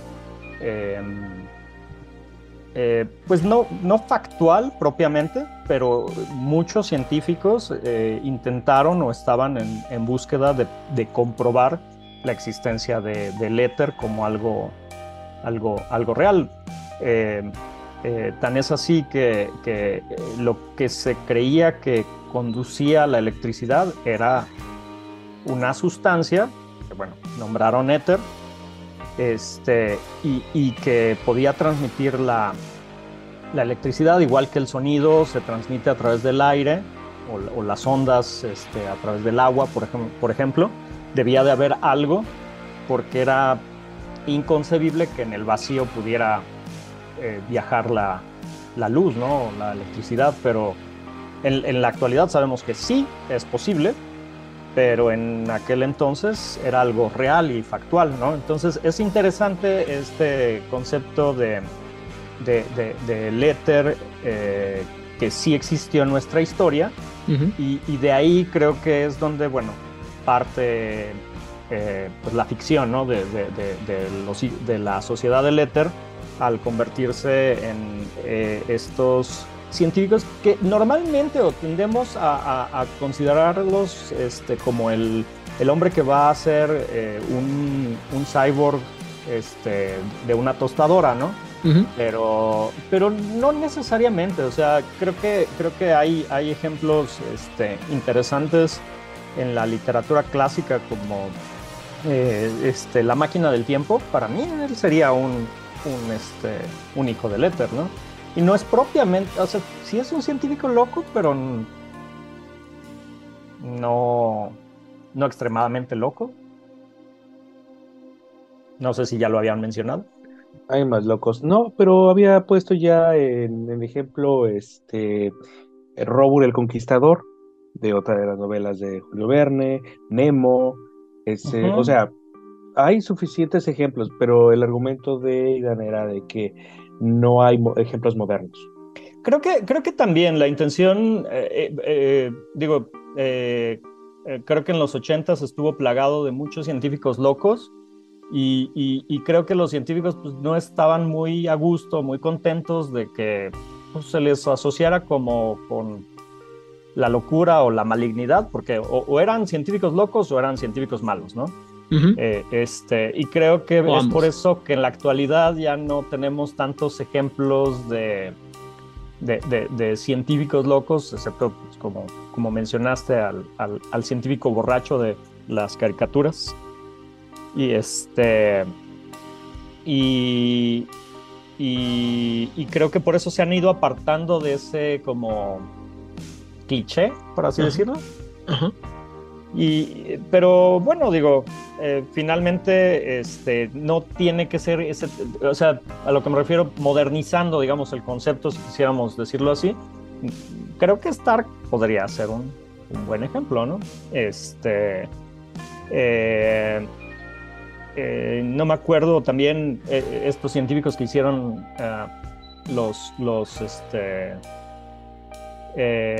[SPEAKER 5] eh, eh, pues no, no factual propiamente, pero muchos científicos eh, intentaron o estaban en, en búsqueda de, de comprobar la existencia de, del éter como algo, algo, algo real. Eh, tan es así que, que, lo que se creía que conducía la electricidad era una sustancia, que bueno, nombraron éter, este, y, y que podía transmitir la, la electricidad, igual que el sonido se transmite a través del aire o, las ondas este, a través del agua, por, ejem- por ejemplo, debía de haber algo porque era inconcebible que en el vacío pudiera eh, viajar la, la luz, ¿no? la electricidad, pero en, en la actualidad sabemos que sí es posible, pero en aquel entonces era algo real y factual, ¿no? Entonces es interesante este concepto de, de, de- del éter eh, que sí existió en nuestra historia y, y de ahí creo que es donde, bueno, parte eh, pues la ficción, ¿no? De, de- de- de los- de la sociedad del éter al convertirse en eh, estos científicos que normalmente o tendemos a, considerarlos este, como el, el, hombre que va a ser eh, un, un, cyborg este, de una tostadora, ¿no? pero, pero no necesariamente, o sea, creo que, creo que hay, hay ejemplos este, interesantes en la literatura clásica como eh, este, La máquina del tiempo, para mí él sería un, un, este, un hijo del éter, ¿no? Y no es propiamente, o sea, sí es un científico loco, pero no, no extremadamente loco. No sé si ya lo habían mencionado.
[SPEAKER 3] Hay más locos. No, pero había puesto ya en, el ejemplo este Robur el Conquistador, de otra de las novelas de Julio Verne, Nemo, ese, o sea, hay suficientes ejemplos, pero el argumento de Idan era de que no hay ejemplos modernos.
[SPEAKER 5] Creo que, creo que también la intención, eh, eh, eh, digo, creo que en los ochentas estuvo plagado de muchos científicos locos y, creo que los científicos pues, no estaban muy a gusto, muy contentos de que pues, se les asociara como con la locura o la malignidad, porque o, eran científicos locos o eran científicos malos, ¿no? Este, y creo que es por eso que en la actualidad ya no tenemos tantos ejemplos de, de, científicos locos, excepto pues, como, como mencionaste al, al, científico borracho de las caricaturas. Y este. Y, y, creo que por eso se han ido apartando de ese como cliché, por así decirlo. Y, pero bueno, digo, eh, finalmente este, no tiene que ser ese, o sea, a lo que me refiero, modernizando, digamos, el concepto, si quisiéramos decirlo así, creo que Stark podría ser un, buen ejemplo, ¿no? Este, eh, eh, no me acuerdo también estos científicos que hicieron los, los, este,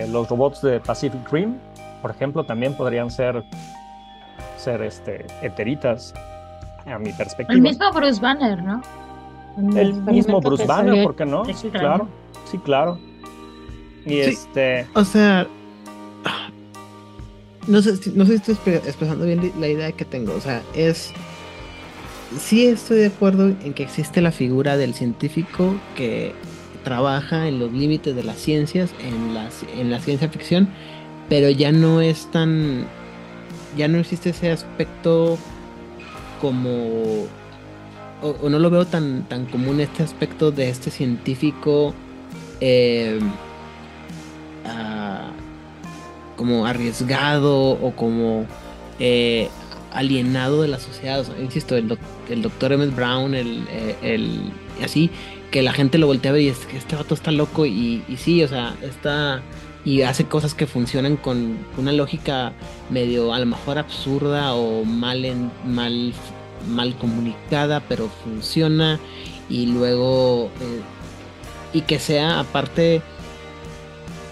[SPEAKER 5] los robots de Pacific Rim, por ejemplo, también podrían ser ser este, eteritas, a mi perspectiva.
[SPEAKER 2] El mismo Bruce Banner, ¿no?
[SPEAKER 5] El, mismo Bruce Banner, ¿por qué no? Sí, claro, sí, claro. Y este.
[SPEAKER 1] O sea. No sé, no sé si estoy expresando bien la idea que tengo. O sea, es. Sí estoy de acuerdo en que existe la figura del científico que trabaja en los límites de las ciencias, en la, en la ciencia ficción, pero ya no es tan ya no existe ese aspecto como o, no lo veo tan, tan común este aspecto de este científico eh, ah, como arriesgado o como eh, alienado de la sociedad. insisto, el, el doctor Emmett Brown, el, eh, el, así, que la gente lo voltea a ver y es que este vato está loco y, y sí, o sea, está y hace cosas que funcionan con una lógica medio a lo mejor absurda o mal en, mal mal comunicada pero funciona y luego eh, y que sea aparte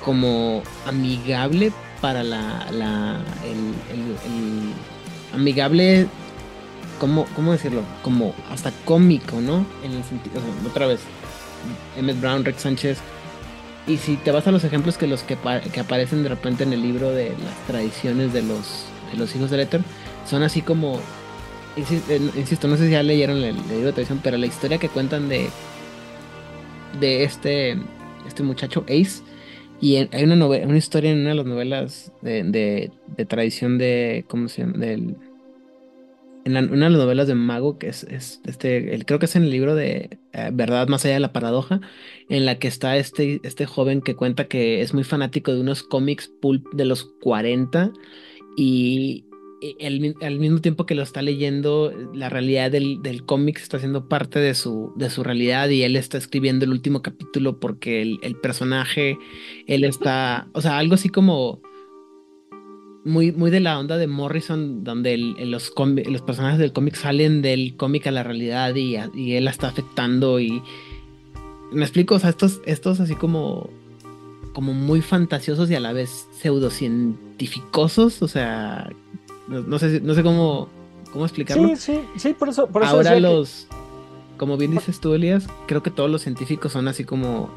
[SPEAKER 1] como amigable para la, la el, amigable ¿cómo, ¿cómo decirlo? como hasta cómico ¿no? en el sentido otra vez Emmett Brown, Rex Sánchez y si te vas a los ejemplos que los que, aparecen de repente en el libro de las tradiciones de los, los hijos del éter, son así como, insisto, no sé si ya leyeron el, libro de tradición, pero la historia que cuentan de, de este, este muchacho Ace, y hay una, novela, una historia en una de las novelas de, de, de tradición de, ¿cómo se llama? Del, en una de las novelas de Mago, que es, este, el, creo que es en el libro de eh, Verdad más allá de la paradoja, en la que está este, este joven que cuenta que es muy fanático de unos cómics pulp de los 40 y, al mismo tiempo que lo está leyendo, la realidad del, del cómic está siendo parte de su, de su realidad y él está escribiendo el último capítulo porque el, el personaje, él está, o sea, algo así como muy, muy de la onda de Morrison, donde los, los personajes del cómic salen del cómic a la realidad y, él la está afectando y... Me explico, o sea, estos, estos así como, como muy fantasiosos y a la vez pseudocientificosos, o sea, no, sé, no sé cómo, cómo explicarlo.
[SPEAKER 5] Sí, sí, sí, por eso... Por
[SPEAKER 1] Ahora los, como bien dices tú, Elías, creo que todos los científicos son así como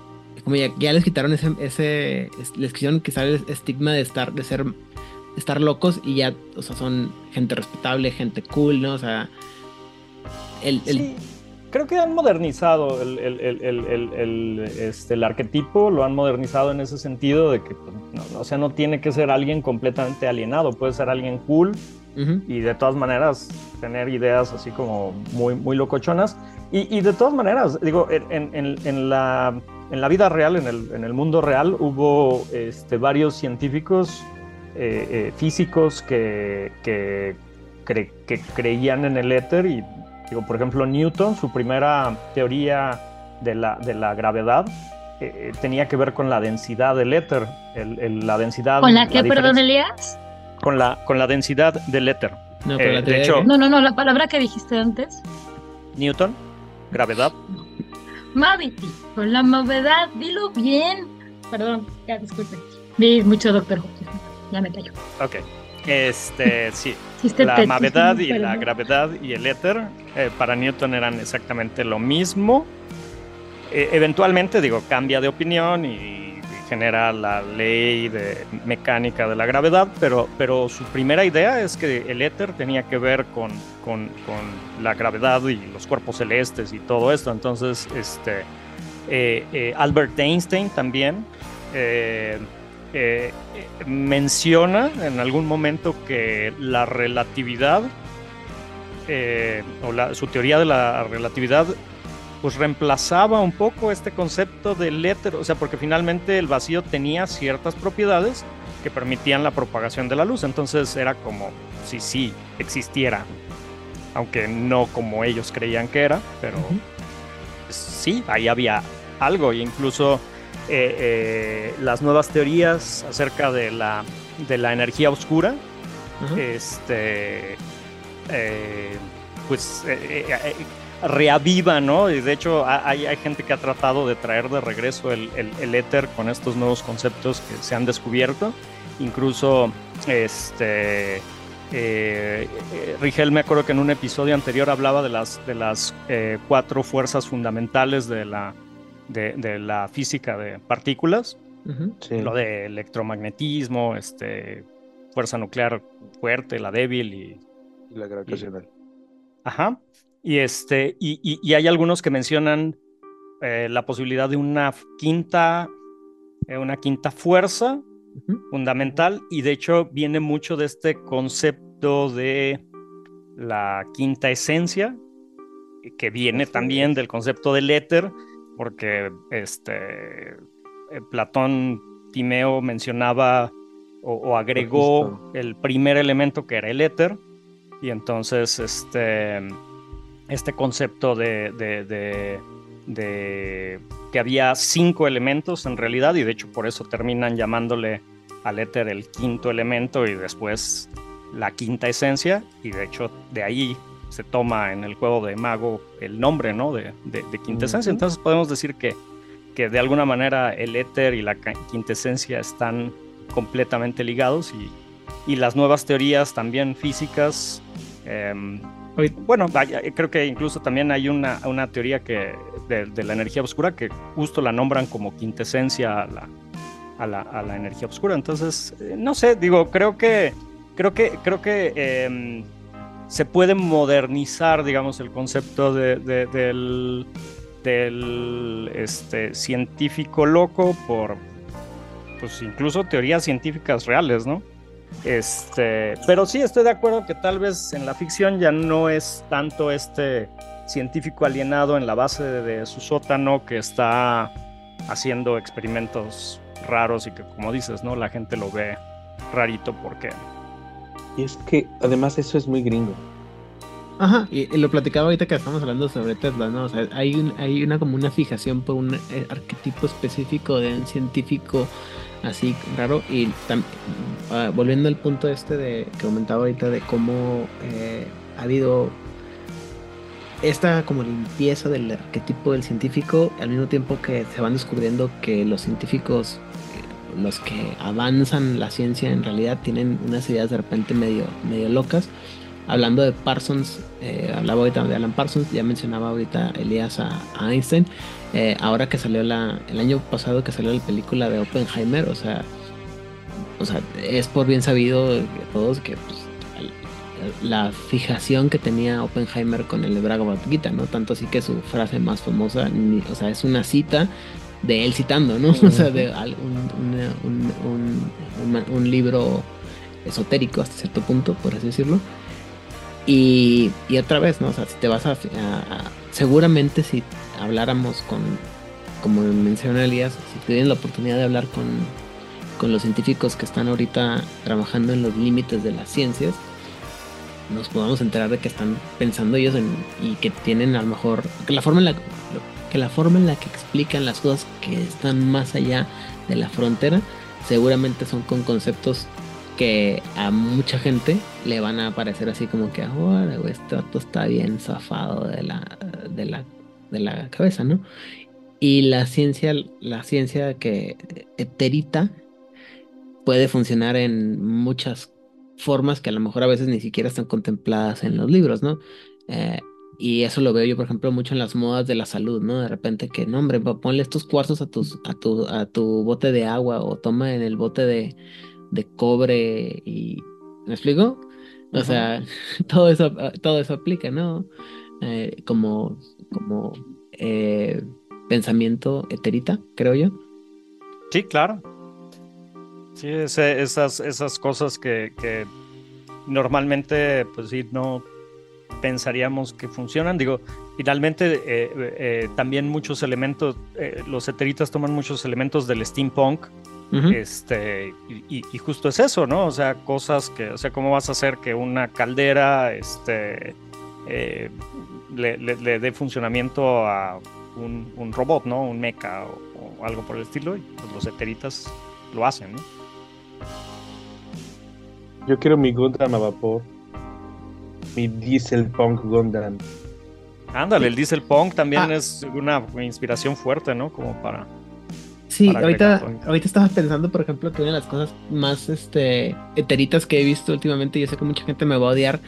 [SPEAKER 1] como ya, ya les quitaron ese, ese, es- les quisieron quitar el estigma de estar, de ser, estar locos y ya, o sea, son gente respetable, gente cool, ¿no? O sea, el, el-
[SPEAKER 5] Sí, creo que han modernizado el, el- este, el arquetipo, lo han modernizado en ese sentido de que, pues, no, o sea, no tiene que ser alguien completamente alienado, puede ser alguien cool
[SPEAKER 1] Ujú.
[SPEAKER 5] y de todas maneras tener ideas así como muy, muy locochonas. Y, y de todas maneras, digo, en- en- en la, en la vida real, en el, en el mundo real, hubo este, varios científicos eh, eh, físicos que, que, cre- que creían en el éter y, digo, por ejemplo, Newton, su primera teoría de la, de la gravedad eh, eh, tenía que ver con la densidad del éter, el- el- la densidad...
[SPEAKER 2] ¿Con la que, perdón,
[SPEAKER 5] diferencia-
[SPEAKER 2] Elías?
[SPEAKER 5] Con la, con la densidad del éter.
[SPEAKER 1] No,
[SPEAKER 5] Eh,
[SPEAKER 1] la
[SPEAKER 5] de hecho-
[SPEAKER 2] No, no, no, la palabra que dijiste antes.
[SPEAKER 5] Newton, gravedad.
[SPEAKER 2] Mavity, con la novedad, dilo bien. Perdón, ya disculpe. Vi mucho Doctor Who. Ya me callo.
[SPEAKER 5] Ok. Este, sí.
[SPEAKER 2] Hiciste
[SPEAKER 5] La mavedad y la gravedad y el éter eh, para Newton eran exactamente lo mismo. Eh, eventualmente, digo, cambia de opinión y, genera la ley de mecánica de la gravedad, pero, pero su primera idea es que el éter tenía que ver con, con- con la gravedad y los cuerpos celestes y todo esto. Entonces, este, eh, eh, Albert Einstein también eh, menciona en algún momento que la relatividad eh, o la- su teoría de la relatividad pues reemplazaba un poco este concepto del éter, o sea, porque finalmente el vacío tenía ciertas propiedades que permitían la propagación de la luz, entonces era como si sí existiera, aunque no como ellos creían que era, pero sí, ahí había algo, e incluso eh, eh, las nuevas teorías acerca de la, de la energía oscura, este, eh, pues reaviva, ¿no? Y de hecho ha- hay, hay gente que ha tratado de traer de regreso el, el- el éter con estos nuevos conceptos que se han descubierto. Incluso, este, eh, Rigel me acuerdo que en un episodio anterior hablaba de las, de las eh, cuatro fuerzas fundamentales de la, de, de la física de partículas.
[SPEAKER 3] Sí.
[SPEAKER 5] lo de electromagnetismo, este, fuerza nuclear fuerte, la débil y,
[SPEAKER 3] Y la gravitacional.
[SPEAKER 5] ajá, y este, y, y- y hay algunos que mencionan eh, la posibilidad de una quinta, eh, una quinta fuerza fundamental y de hecho viene mucho de este concepto de la quinta esencia que viene también del concepto del éter porque este eh, Platón Timeo mencionaba o, o agregó
[SPEAKER 3] Justo.
[SPEAKER 5] el primer elemento que era el éter y entonces este este concepto de, de- de- de que había cinco elementos en realidad y de hecho por eso terminan llamándole al éter el quinto elemento y después la quinta esencia y de hecho de ahí se toma en el juego de mago el nombre ¿no? de, de, de quintesencia. Entonces podemos decir que, que de alguna manera el éter y la quintesencia están completamente ligados y, y las nuevas teorías también físicas em, bueno, creo que incluso también hay una, una teoría que de, de la energía oscura que justo la nombran como quintesencia a la, a la, a la energía oscura. Entonces, eh, no sé, digo, creo que creo que creo que em, se puede modernizar, digamos, el concepto de- de- del, este, científico loco por, pues incluso teorías científicas reales, ¿no? Este, pero sí estoy de acuerdo que tal vez en la ficción ya no es tanto este científico alienado en la base de, de su sótano que está haciendo experimentos raros y que como dices, ¿no? La gente lo ve rarito porque
[SPEAKER 3] Y es que además eso es muy gringo.
[SPEAKER 1] Ajá, y, lo platicaba ahorita que estamos hablando sobre Tesla, ¿no? O sea, hay, un, hay una como una fijación por un eh, arquetipo específico de un científico así raro. Y tam- ah, volviendo al punto este de que comentaba ahorita de cómo eh, ha habido esta como limpieza del arquetipo del científico, al mismo tiempo que se van descubriendo que los científicos, los que avanzan la ciencia en realidad tienen unas ideas de repente medio, medio locas. hablando de Parsons, eh, hablaba ahorita de Alan Parsons, ya mencionaba ahorita Elías a, a Einstein. Eh, ahora que salió la, el año pasado que salió la película de Oppenheimer, o sea, o sea, es por bien sabido de todos que pues, la fijación que tenía Oppenheimer con el Bhagavad Gita, ¿no? Tanto así que su frase más famosa, o sea, es una cita de él citando, ¿no? O sea, de un, un- libro esotérico hasta cierto punto, por así decirlo. Y, y otra vez, ¿no? O sea, si te vas a- Seguramente si habláramos con, como menciona Elías, si tuvieran la oportunidad de hablar con, con los científicos que están ahorita trabajando en los límites de las ciencias, nos podamos enterar de que están pensando ellos en, y que tienen a lo mejor que la forma en la que la forma en la que explican las cosas que están más allá de la frontera seguramente son con conceptos que a mucha gente le van a parecer así como que ahora güey, este está bien zafado de la de la de la cabeza, ¿no? Y la ciencia la ciencia que eterita puede funcionar en muchas formas que a lo mejor a veces ni siquiera están contempladas en los libros, ¿no? Eh, y eso lo veo yo, por ejemplo, mucho en las modas de la salud, ¿no? De repente que, no, hombre, ponle estos cuarzos a, tus, a, tu, a tu bote de agua o toma en el bote de, de cobre y... ¿Me explico? O sea, todo eso, todo eso aplica, ¿no? Eh, como como eh, pensamiento eterita, creo yo.
[SPEAKER 5] Sí, claro. Sí, ese- esas, esas cosas que, que normalmente, pues sí, no pensaríamos que funcionan. Digo, finalmente eh, eh, también muchos elementos, eh, los eteritas toman muchos elementos del steampunk. Este, y, justo es eso, ¿no? O sea, cosas que, o sea, ¿cómo vas a hacer que una caldera este, eh, le, le- le dé funcionamiento a un, un robot, ¿no? Un mecha o, o algo por el estilo? Y pues los eteritas lo hacen, ¿no?
[SPEAKER 3] Yo quiero mi Gundam a vapor. Mi Diesel Punk Gundam.
[SPEAKER 5] Ándale, el Diesel Punk también
[SPEAKER 1] Ah.
[SPEAKER 5] es una inspiración fuerte, ¿no? Como para...
[SPEAKER 1] Sí,
[SPEAKER 5] para
[SPEAKER 1] ahorita, ahorita estaba pensando, por ejemplo, que una de las cosas más este, eteritas que he visto últimamente, yo sé que mucha gente me va a odiar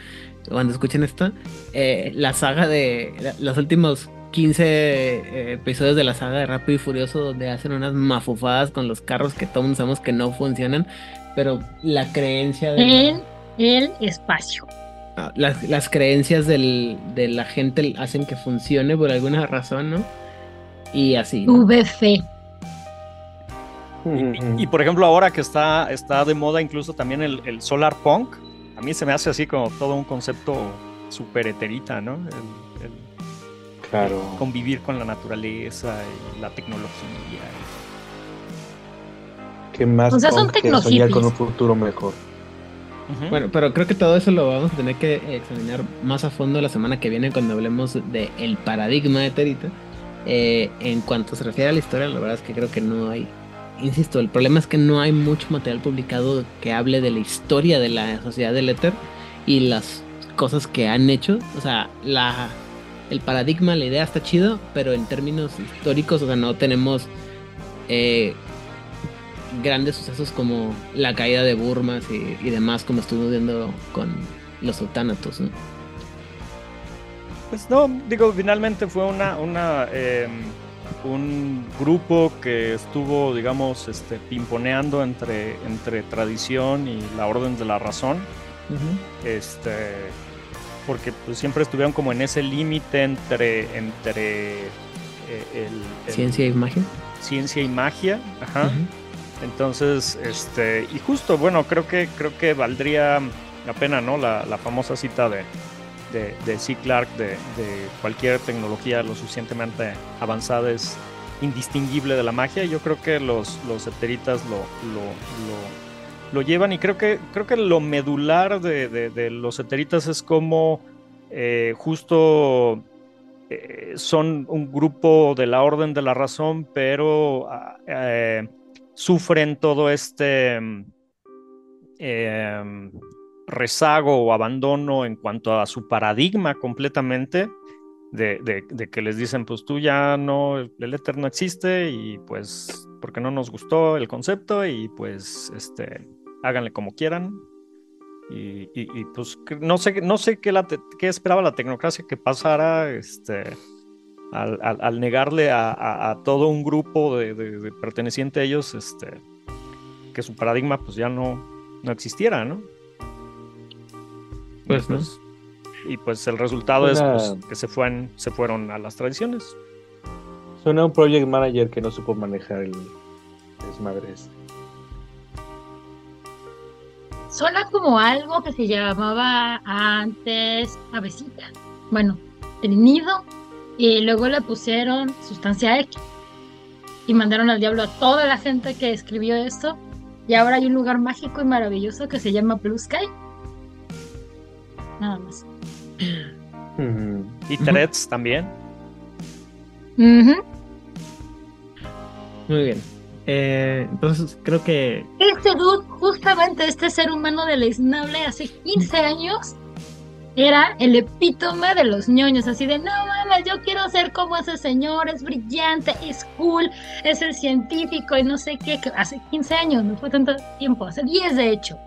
[SPEAKER 1] cuando escuchen esto, eh, la saga de la- los últimos 15 eh, episodios de la saga de Rápido y Furioso, donde hacen unas mafufadas con los carros que todos sabemos que no funcionan, pero la creencia de...
[SPEAKER 2] En el espacio.
[SPEAKER 1] Las, las creencias del- de la gente hacen que funcione por alguna razón, ¿no? Y así. ¿no?
[SPEAKER 5] Y, y, por ejemplo, ahora que está, está de moda incluso también el, el Solar Punk, a mí se me hace así como todo un concepto súper eterita, ¿no? El- el
[SPEAKER 3] Claro.
[SPEAKER 5] convivir con la naturaleza y la tecnología.
[SPEAKER 3] ¿Qué más
[SPEAKER 2] O sea, son
[SPEAKER 3] punk que soñar con un futuro mejor?
[SPEAKER 1] Bueno, pero creo que todo eso lo vamos a tener que examinar más a fondo la semana que viene cuando hablemos de el paradigma de Terita. Eh, en cuanto se refiere a la historia, la verdad es que creo que no hay. Insisto, el problema es que no hay mucho material publicado que hable de la historia de la sociedad del éter y las cosas que han hecho. O sea, la, el paradigma, la idea está chido, pero en términos históricos, o sea, no tenemos eh, grandes sucesos como la caída de Burmas y, y demás, como estuvimos viendo con los sultanatos. ¿no?
[SPEAKER 5] Pues no, digo, finalmente fue una, una eh, un grupo que estuvo, digamos, este, pimponeando entre, entre tradición y la orden de la razón. Este, porque pues, siempre estuvieron como en ese límite entre, entre eh, el, el-
[SPEAKER 1] Ciencia y magia.
[SPEAKER 5] ciencia y magia. Ajá. Entonces, este, y justo, bueno, creo que, creo que valdría la pena, ¿no? La, la famosa cita de, de, C. Clark de, cualquier tecnología lo suficientemente avanzada es indistinguible de la magia. Yo creo que los, los lo, lo, lo, llevan y creo que, creo que lo medular de los eteritas es como eh, justo eh, son un grupo de la orden de la razón, pero ah, eh, sufren todo este mm, eh, rezago o abandono en cuanto a su paradigma completamente, de, de- que les dicen, pues tú ya no, el éter no existe y pues porque no nos gustó el concepto y pues este, háganle como quieran. Y, y- pues no sé, no sé qué, qué esperaba la tecnocracia que pasara este, al, al- al negarle a, a- a todo un grupo de, de- de perteneciente a ellos este, que su paradigma pues ya no, no existiera, ¿no? Y
[SPEAKER 1] Pues, ¿no?
[SPEAKER 5] y pues el resultado es pues, que se, fueron, se fueron a las tradiciones.
[SPEAKER 3] Suena un project manager que no supo manejar el desmadre este.
[SPEAKER 2] Suena como algo que se llamaba antes avecita. Bueno, el nido. Y luego le pusieron sustancia X. Y mandaron al diablo a toda la gente que escribió esto. Y ahora hay un lugar mágico y maravilloso que se llama Blue Sky. Nada más.
[SPEAKER 3] Ujú.
[SPEAKER 5] Y. Threads también.
[SPEAKER 1] Muy bien. Eh, entonces creo que
[SPEAKER 2] Este dude, justamente este ser humano deleznable hace 15 años, era el epítome de los ñoños, así de, no mames, yo quiero ser como ese señor, es brillante, es cool, es el científico y no sé qué, que hace 15 años, no fue tanto tiempo, hace 10 de hecho.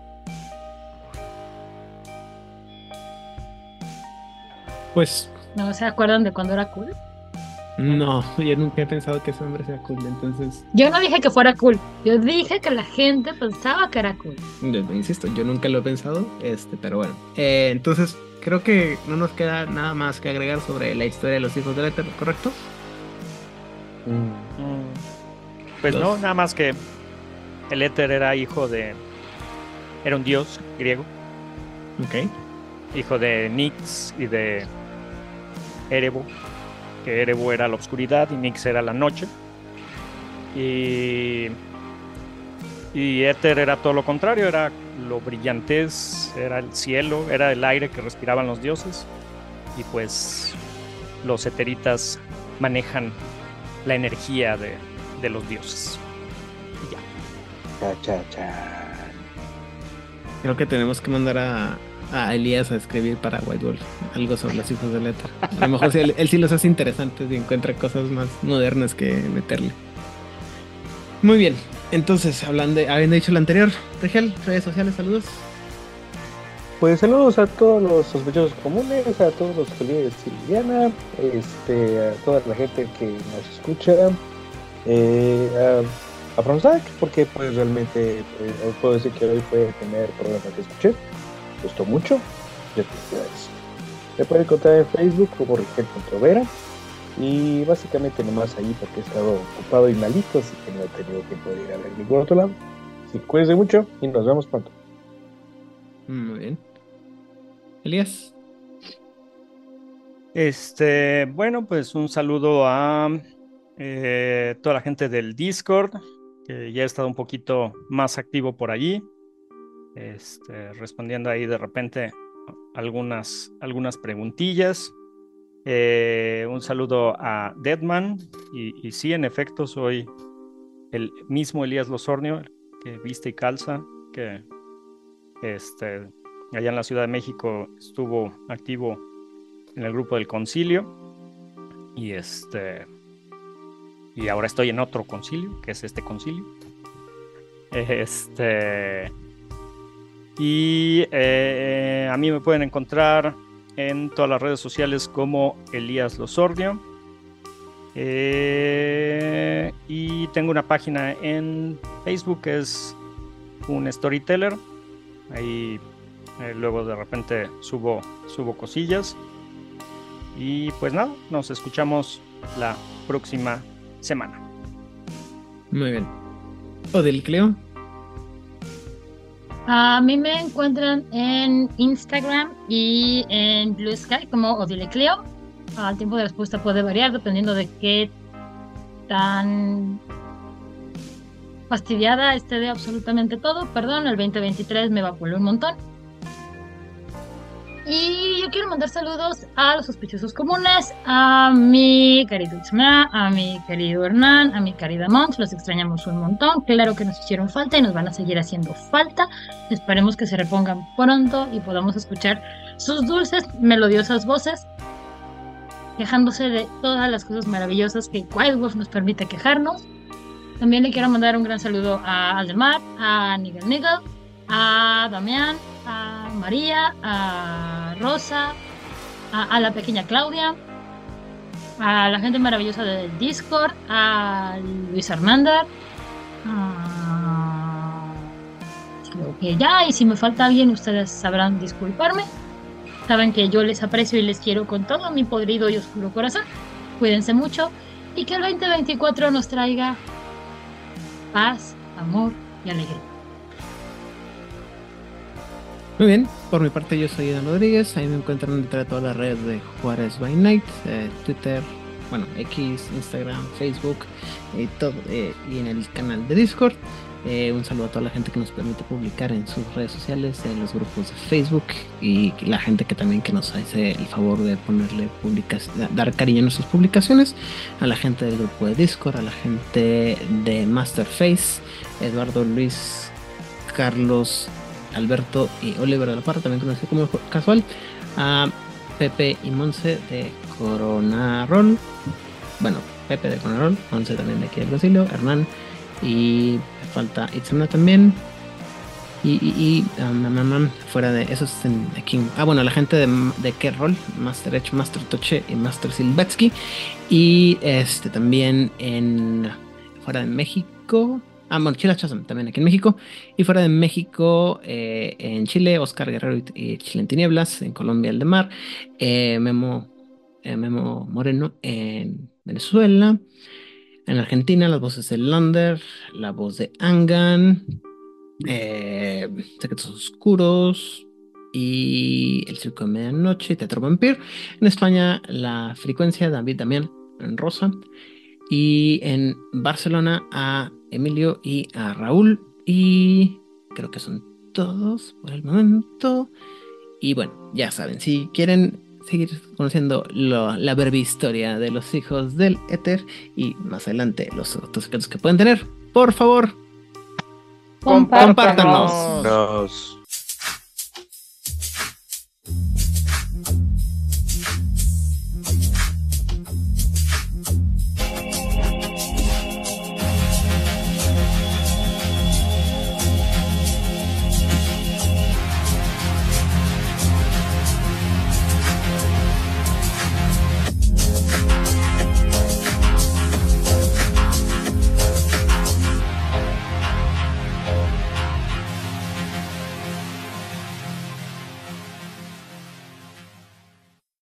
[SPEAKER 1] pues
[SPEAKER 2] ¿No se acuerdan de cuando era cool?
[SPEAKER 1] no, yo nunca he pensado que ese hombre sea cool, entonces
[SPEAKER 2] Yo no dije que fuera cool, yo dije que la gente pensaba que era cool.
[SPEAKER 1] yo- insisto, yo nunca lo he pensado, este, pero bueno. Eh, entonces creo que no nos queda nada más que agregar sobre la historia de los hijos del éter, ¿correcto?
[SPEAKER 3] Mm.
[SPEAKER 5] Mm, Pues
[SPEAKER 1] Los-
[SPEAKER 5] no, nada más que el éter era hijo de. Era un dios griego,
[SPEAKER 1] Ok.
[SPEAKER 5] hijo de Nix y de Erebo, que Erebo era la oscuridad y Nix era la noche. Y. Y éter era todo lo contrario, era lo brillantez, era el cielo, era el aire que respiraban los dioses. Y pues los eteritas manejan la energía de, de los dioses. Y ya.
[SPEAKER 3] Cha, cha, cha.
[SPEAKER 1] Creo que tenemos que mandar a, a Elías a escribir para White Wolf algo sobre los hijos del éter. A lo mejor sí, él, él sí los hace interesantes y encuentra cosas más modernas que meterle. Muy bien, entonces, hablando de, habiendo dicho lo anterior, Rigel, redes sociales, saludos.
[SPEAKER 3] Pues saludos a todos los sospechosos comunes, a todos los colegas de Liliana, este, a toda la gente que nos escucha, eh, a, a porque pues realmente eh, puedo decir que hoy fue el primer programa que escuché, gustó mucho, y felicidades. Me pueden encontrar en Facebook como Rigel.vera y básicamente nomás ahí porque he estado ocupado y malito, así que no he tenido tiempo de ir a ver ningún otro lado. Así que cuídense mucho y nos vemos pronto.
[SPEAKER 1] Muy bien. Elías.
[SPEAKER 5] Este, bueno, pues un saludo a eh, toda la gente del Discord, que ya ha estado un poquito más activo por allí, este, respondiendo ahí de repente algunas, algunas preguntillas. Eh, un saludo a Deadman, y, sí, en efecto, soy el mismo Elías Losornio, que viste y calza, que este, allá en la Ciudad de México estuvo activo en el grupo del concilio y este y ahora estoy en otro concilio que es este concilio. Este y eh, a mí me pueden encontrar en todas las redes sociales como Elías Losordio Eh, y tengo una página en Facebook que es un storyteller ahí eh, luego de repente subo subo cosillas y pues nada, nos escuchamos la próxima semana.
[SPEAKER 1] Muy bien. Odil Cleo.
[SPEAKER 2] A mí me encuentran en Instagram y en Blue Sky como Odile Cleo. El tiempo de respuesta puede variar dependiendo de qué tan fastidiada esté de absolutamente todo. Perdón, el 2023 me vapuleó un montón. Y yo quiero mandar saludos a los sospechosos comunes, a mi querido Isma, a mi querido Hernán, a mi querida Mons, los extrañamos un montón, claro que nos hicieron falta y nos van a seguir haciendo falta. Esperemos que se repongan pronto y podamos escuchar sus dulces, melodiosas voces, quejándose de todas las cosas maravillosas que Wild Wolf nos permite quejarnos. También le quiero mandar un gran saludo a Aldemar, a Nigel Nigel, a Damián, a María, a Rosa, a, la pequeña Claudia, a la gente maravillosa del Discord, a Luis Hernández, a- creo que ya, y si me falta alguien ustedes sabrán disculparme. Saben que yo les aprecio y les quiero con todo mi podrido y oscuro corazón. Cuídense mucho y que el 2024 nos traiga paz, amor y alegría.
[SPEAKER 1] Muy bien, por mi parte yo soy Dan Rodríguez, ahí me encuentran detrás de todas las redes de Juárez by Night, eh, Twitter, bueno, X, Instagram, Facebook y todo, eh, y en el canal de Discord. Eh, un saludo a toda la gente que nos permite publicar en sus redes sociales, en los grupos de Facebook y la gente que también que nos hace el favor de ponerle dar cariño a nuestras publicaciones, a la gente del grupo de Discord, a la gente de Masterface, Eduardo Luis, Carlos, Alberto y Oliver de la Parra, también conocido como Casual, a Pepe y Monse de Coronarol, bueno, Pepe de Coronarol, Monse también de aquí del Brasil, Hernán y falta Itzana también. Y, y, y, um, fuera de eso es en aquí. Ah, bueno, la gente de, de Kerrol, Master Edge, Master Toche y Master Silvetsky. Y este también en fuera de México. Ah, bueno, Chile Chazam también aquí en México. Y fuera de México, eh, en Chile, Oscar Guerrero y, y Chile en Tinieblas. En Colombia, el de Mar. Eh, Memo, eh, Memo Moreno en Venezuela. En Argentina, las voces de Lander, la voz de Angan, Secretos Oscuros y El Circo de Medianoche, Teatro Vampir. En España, la frecuencia, David Damián en Rosa. Y en Barcelona, a Emilio y a Raúl. Y creo que son todos por el momento. Y bueno, ya saben, si quieren seguir conociendo lo- la breve historia de los hijos del éter y más adelante los otros secretos que pueden tener, por favor,
[SPEAKER 2] Compártanos.
[SPEAKER 1] compártanos.
[SPEAKER 3] Nos-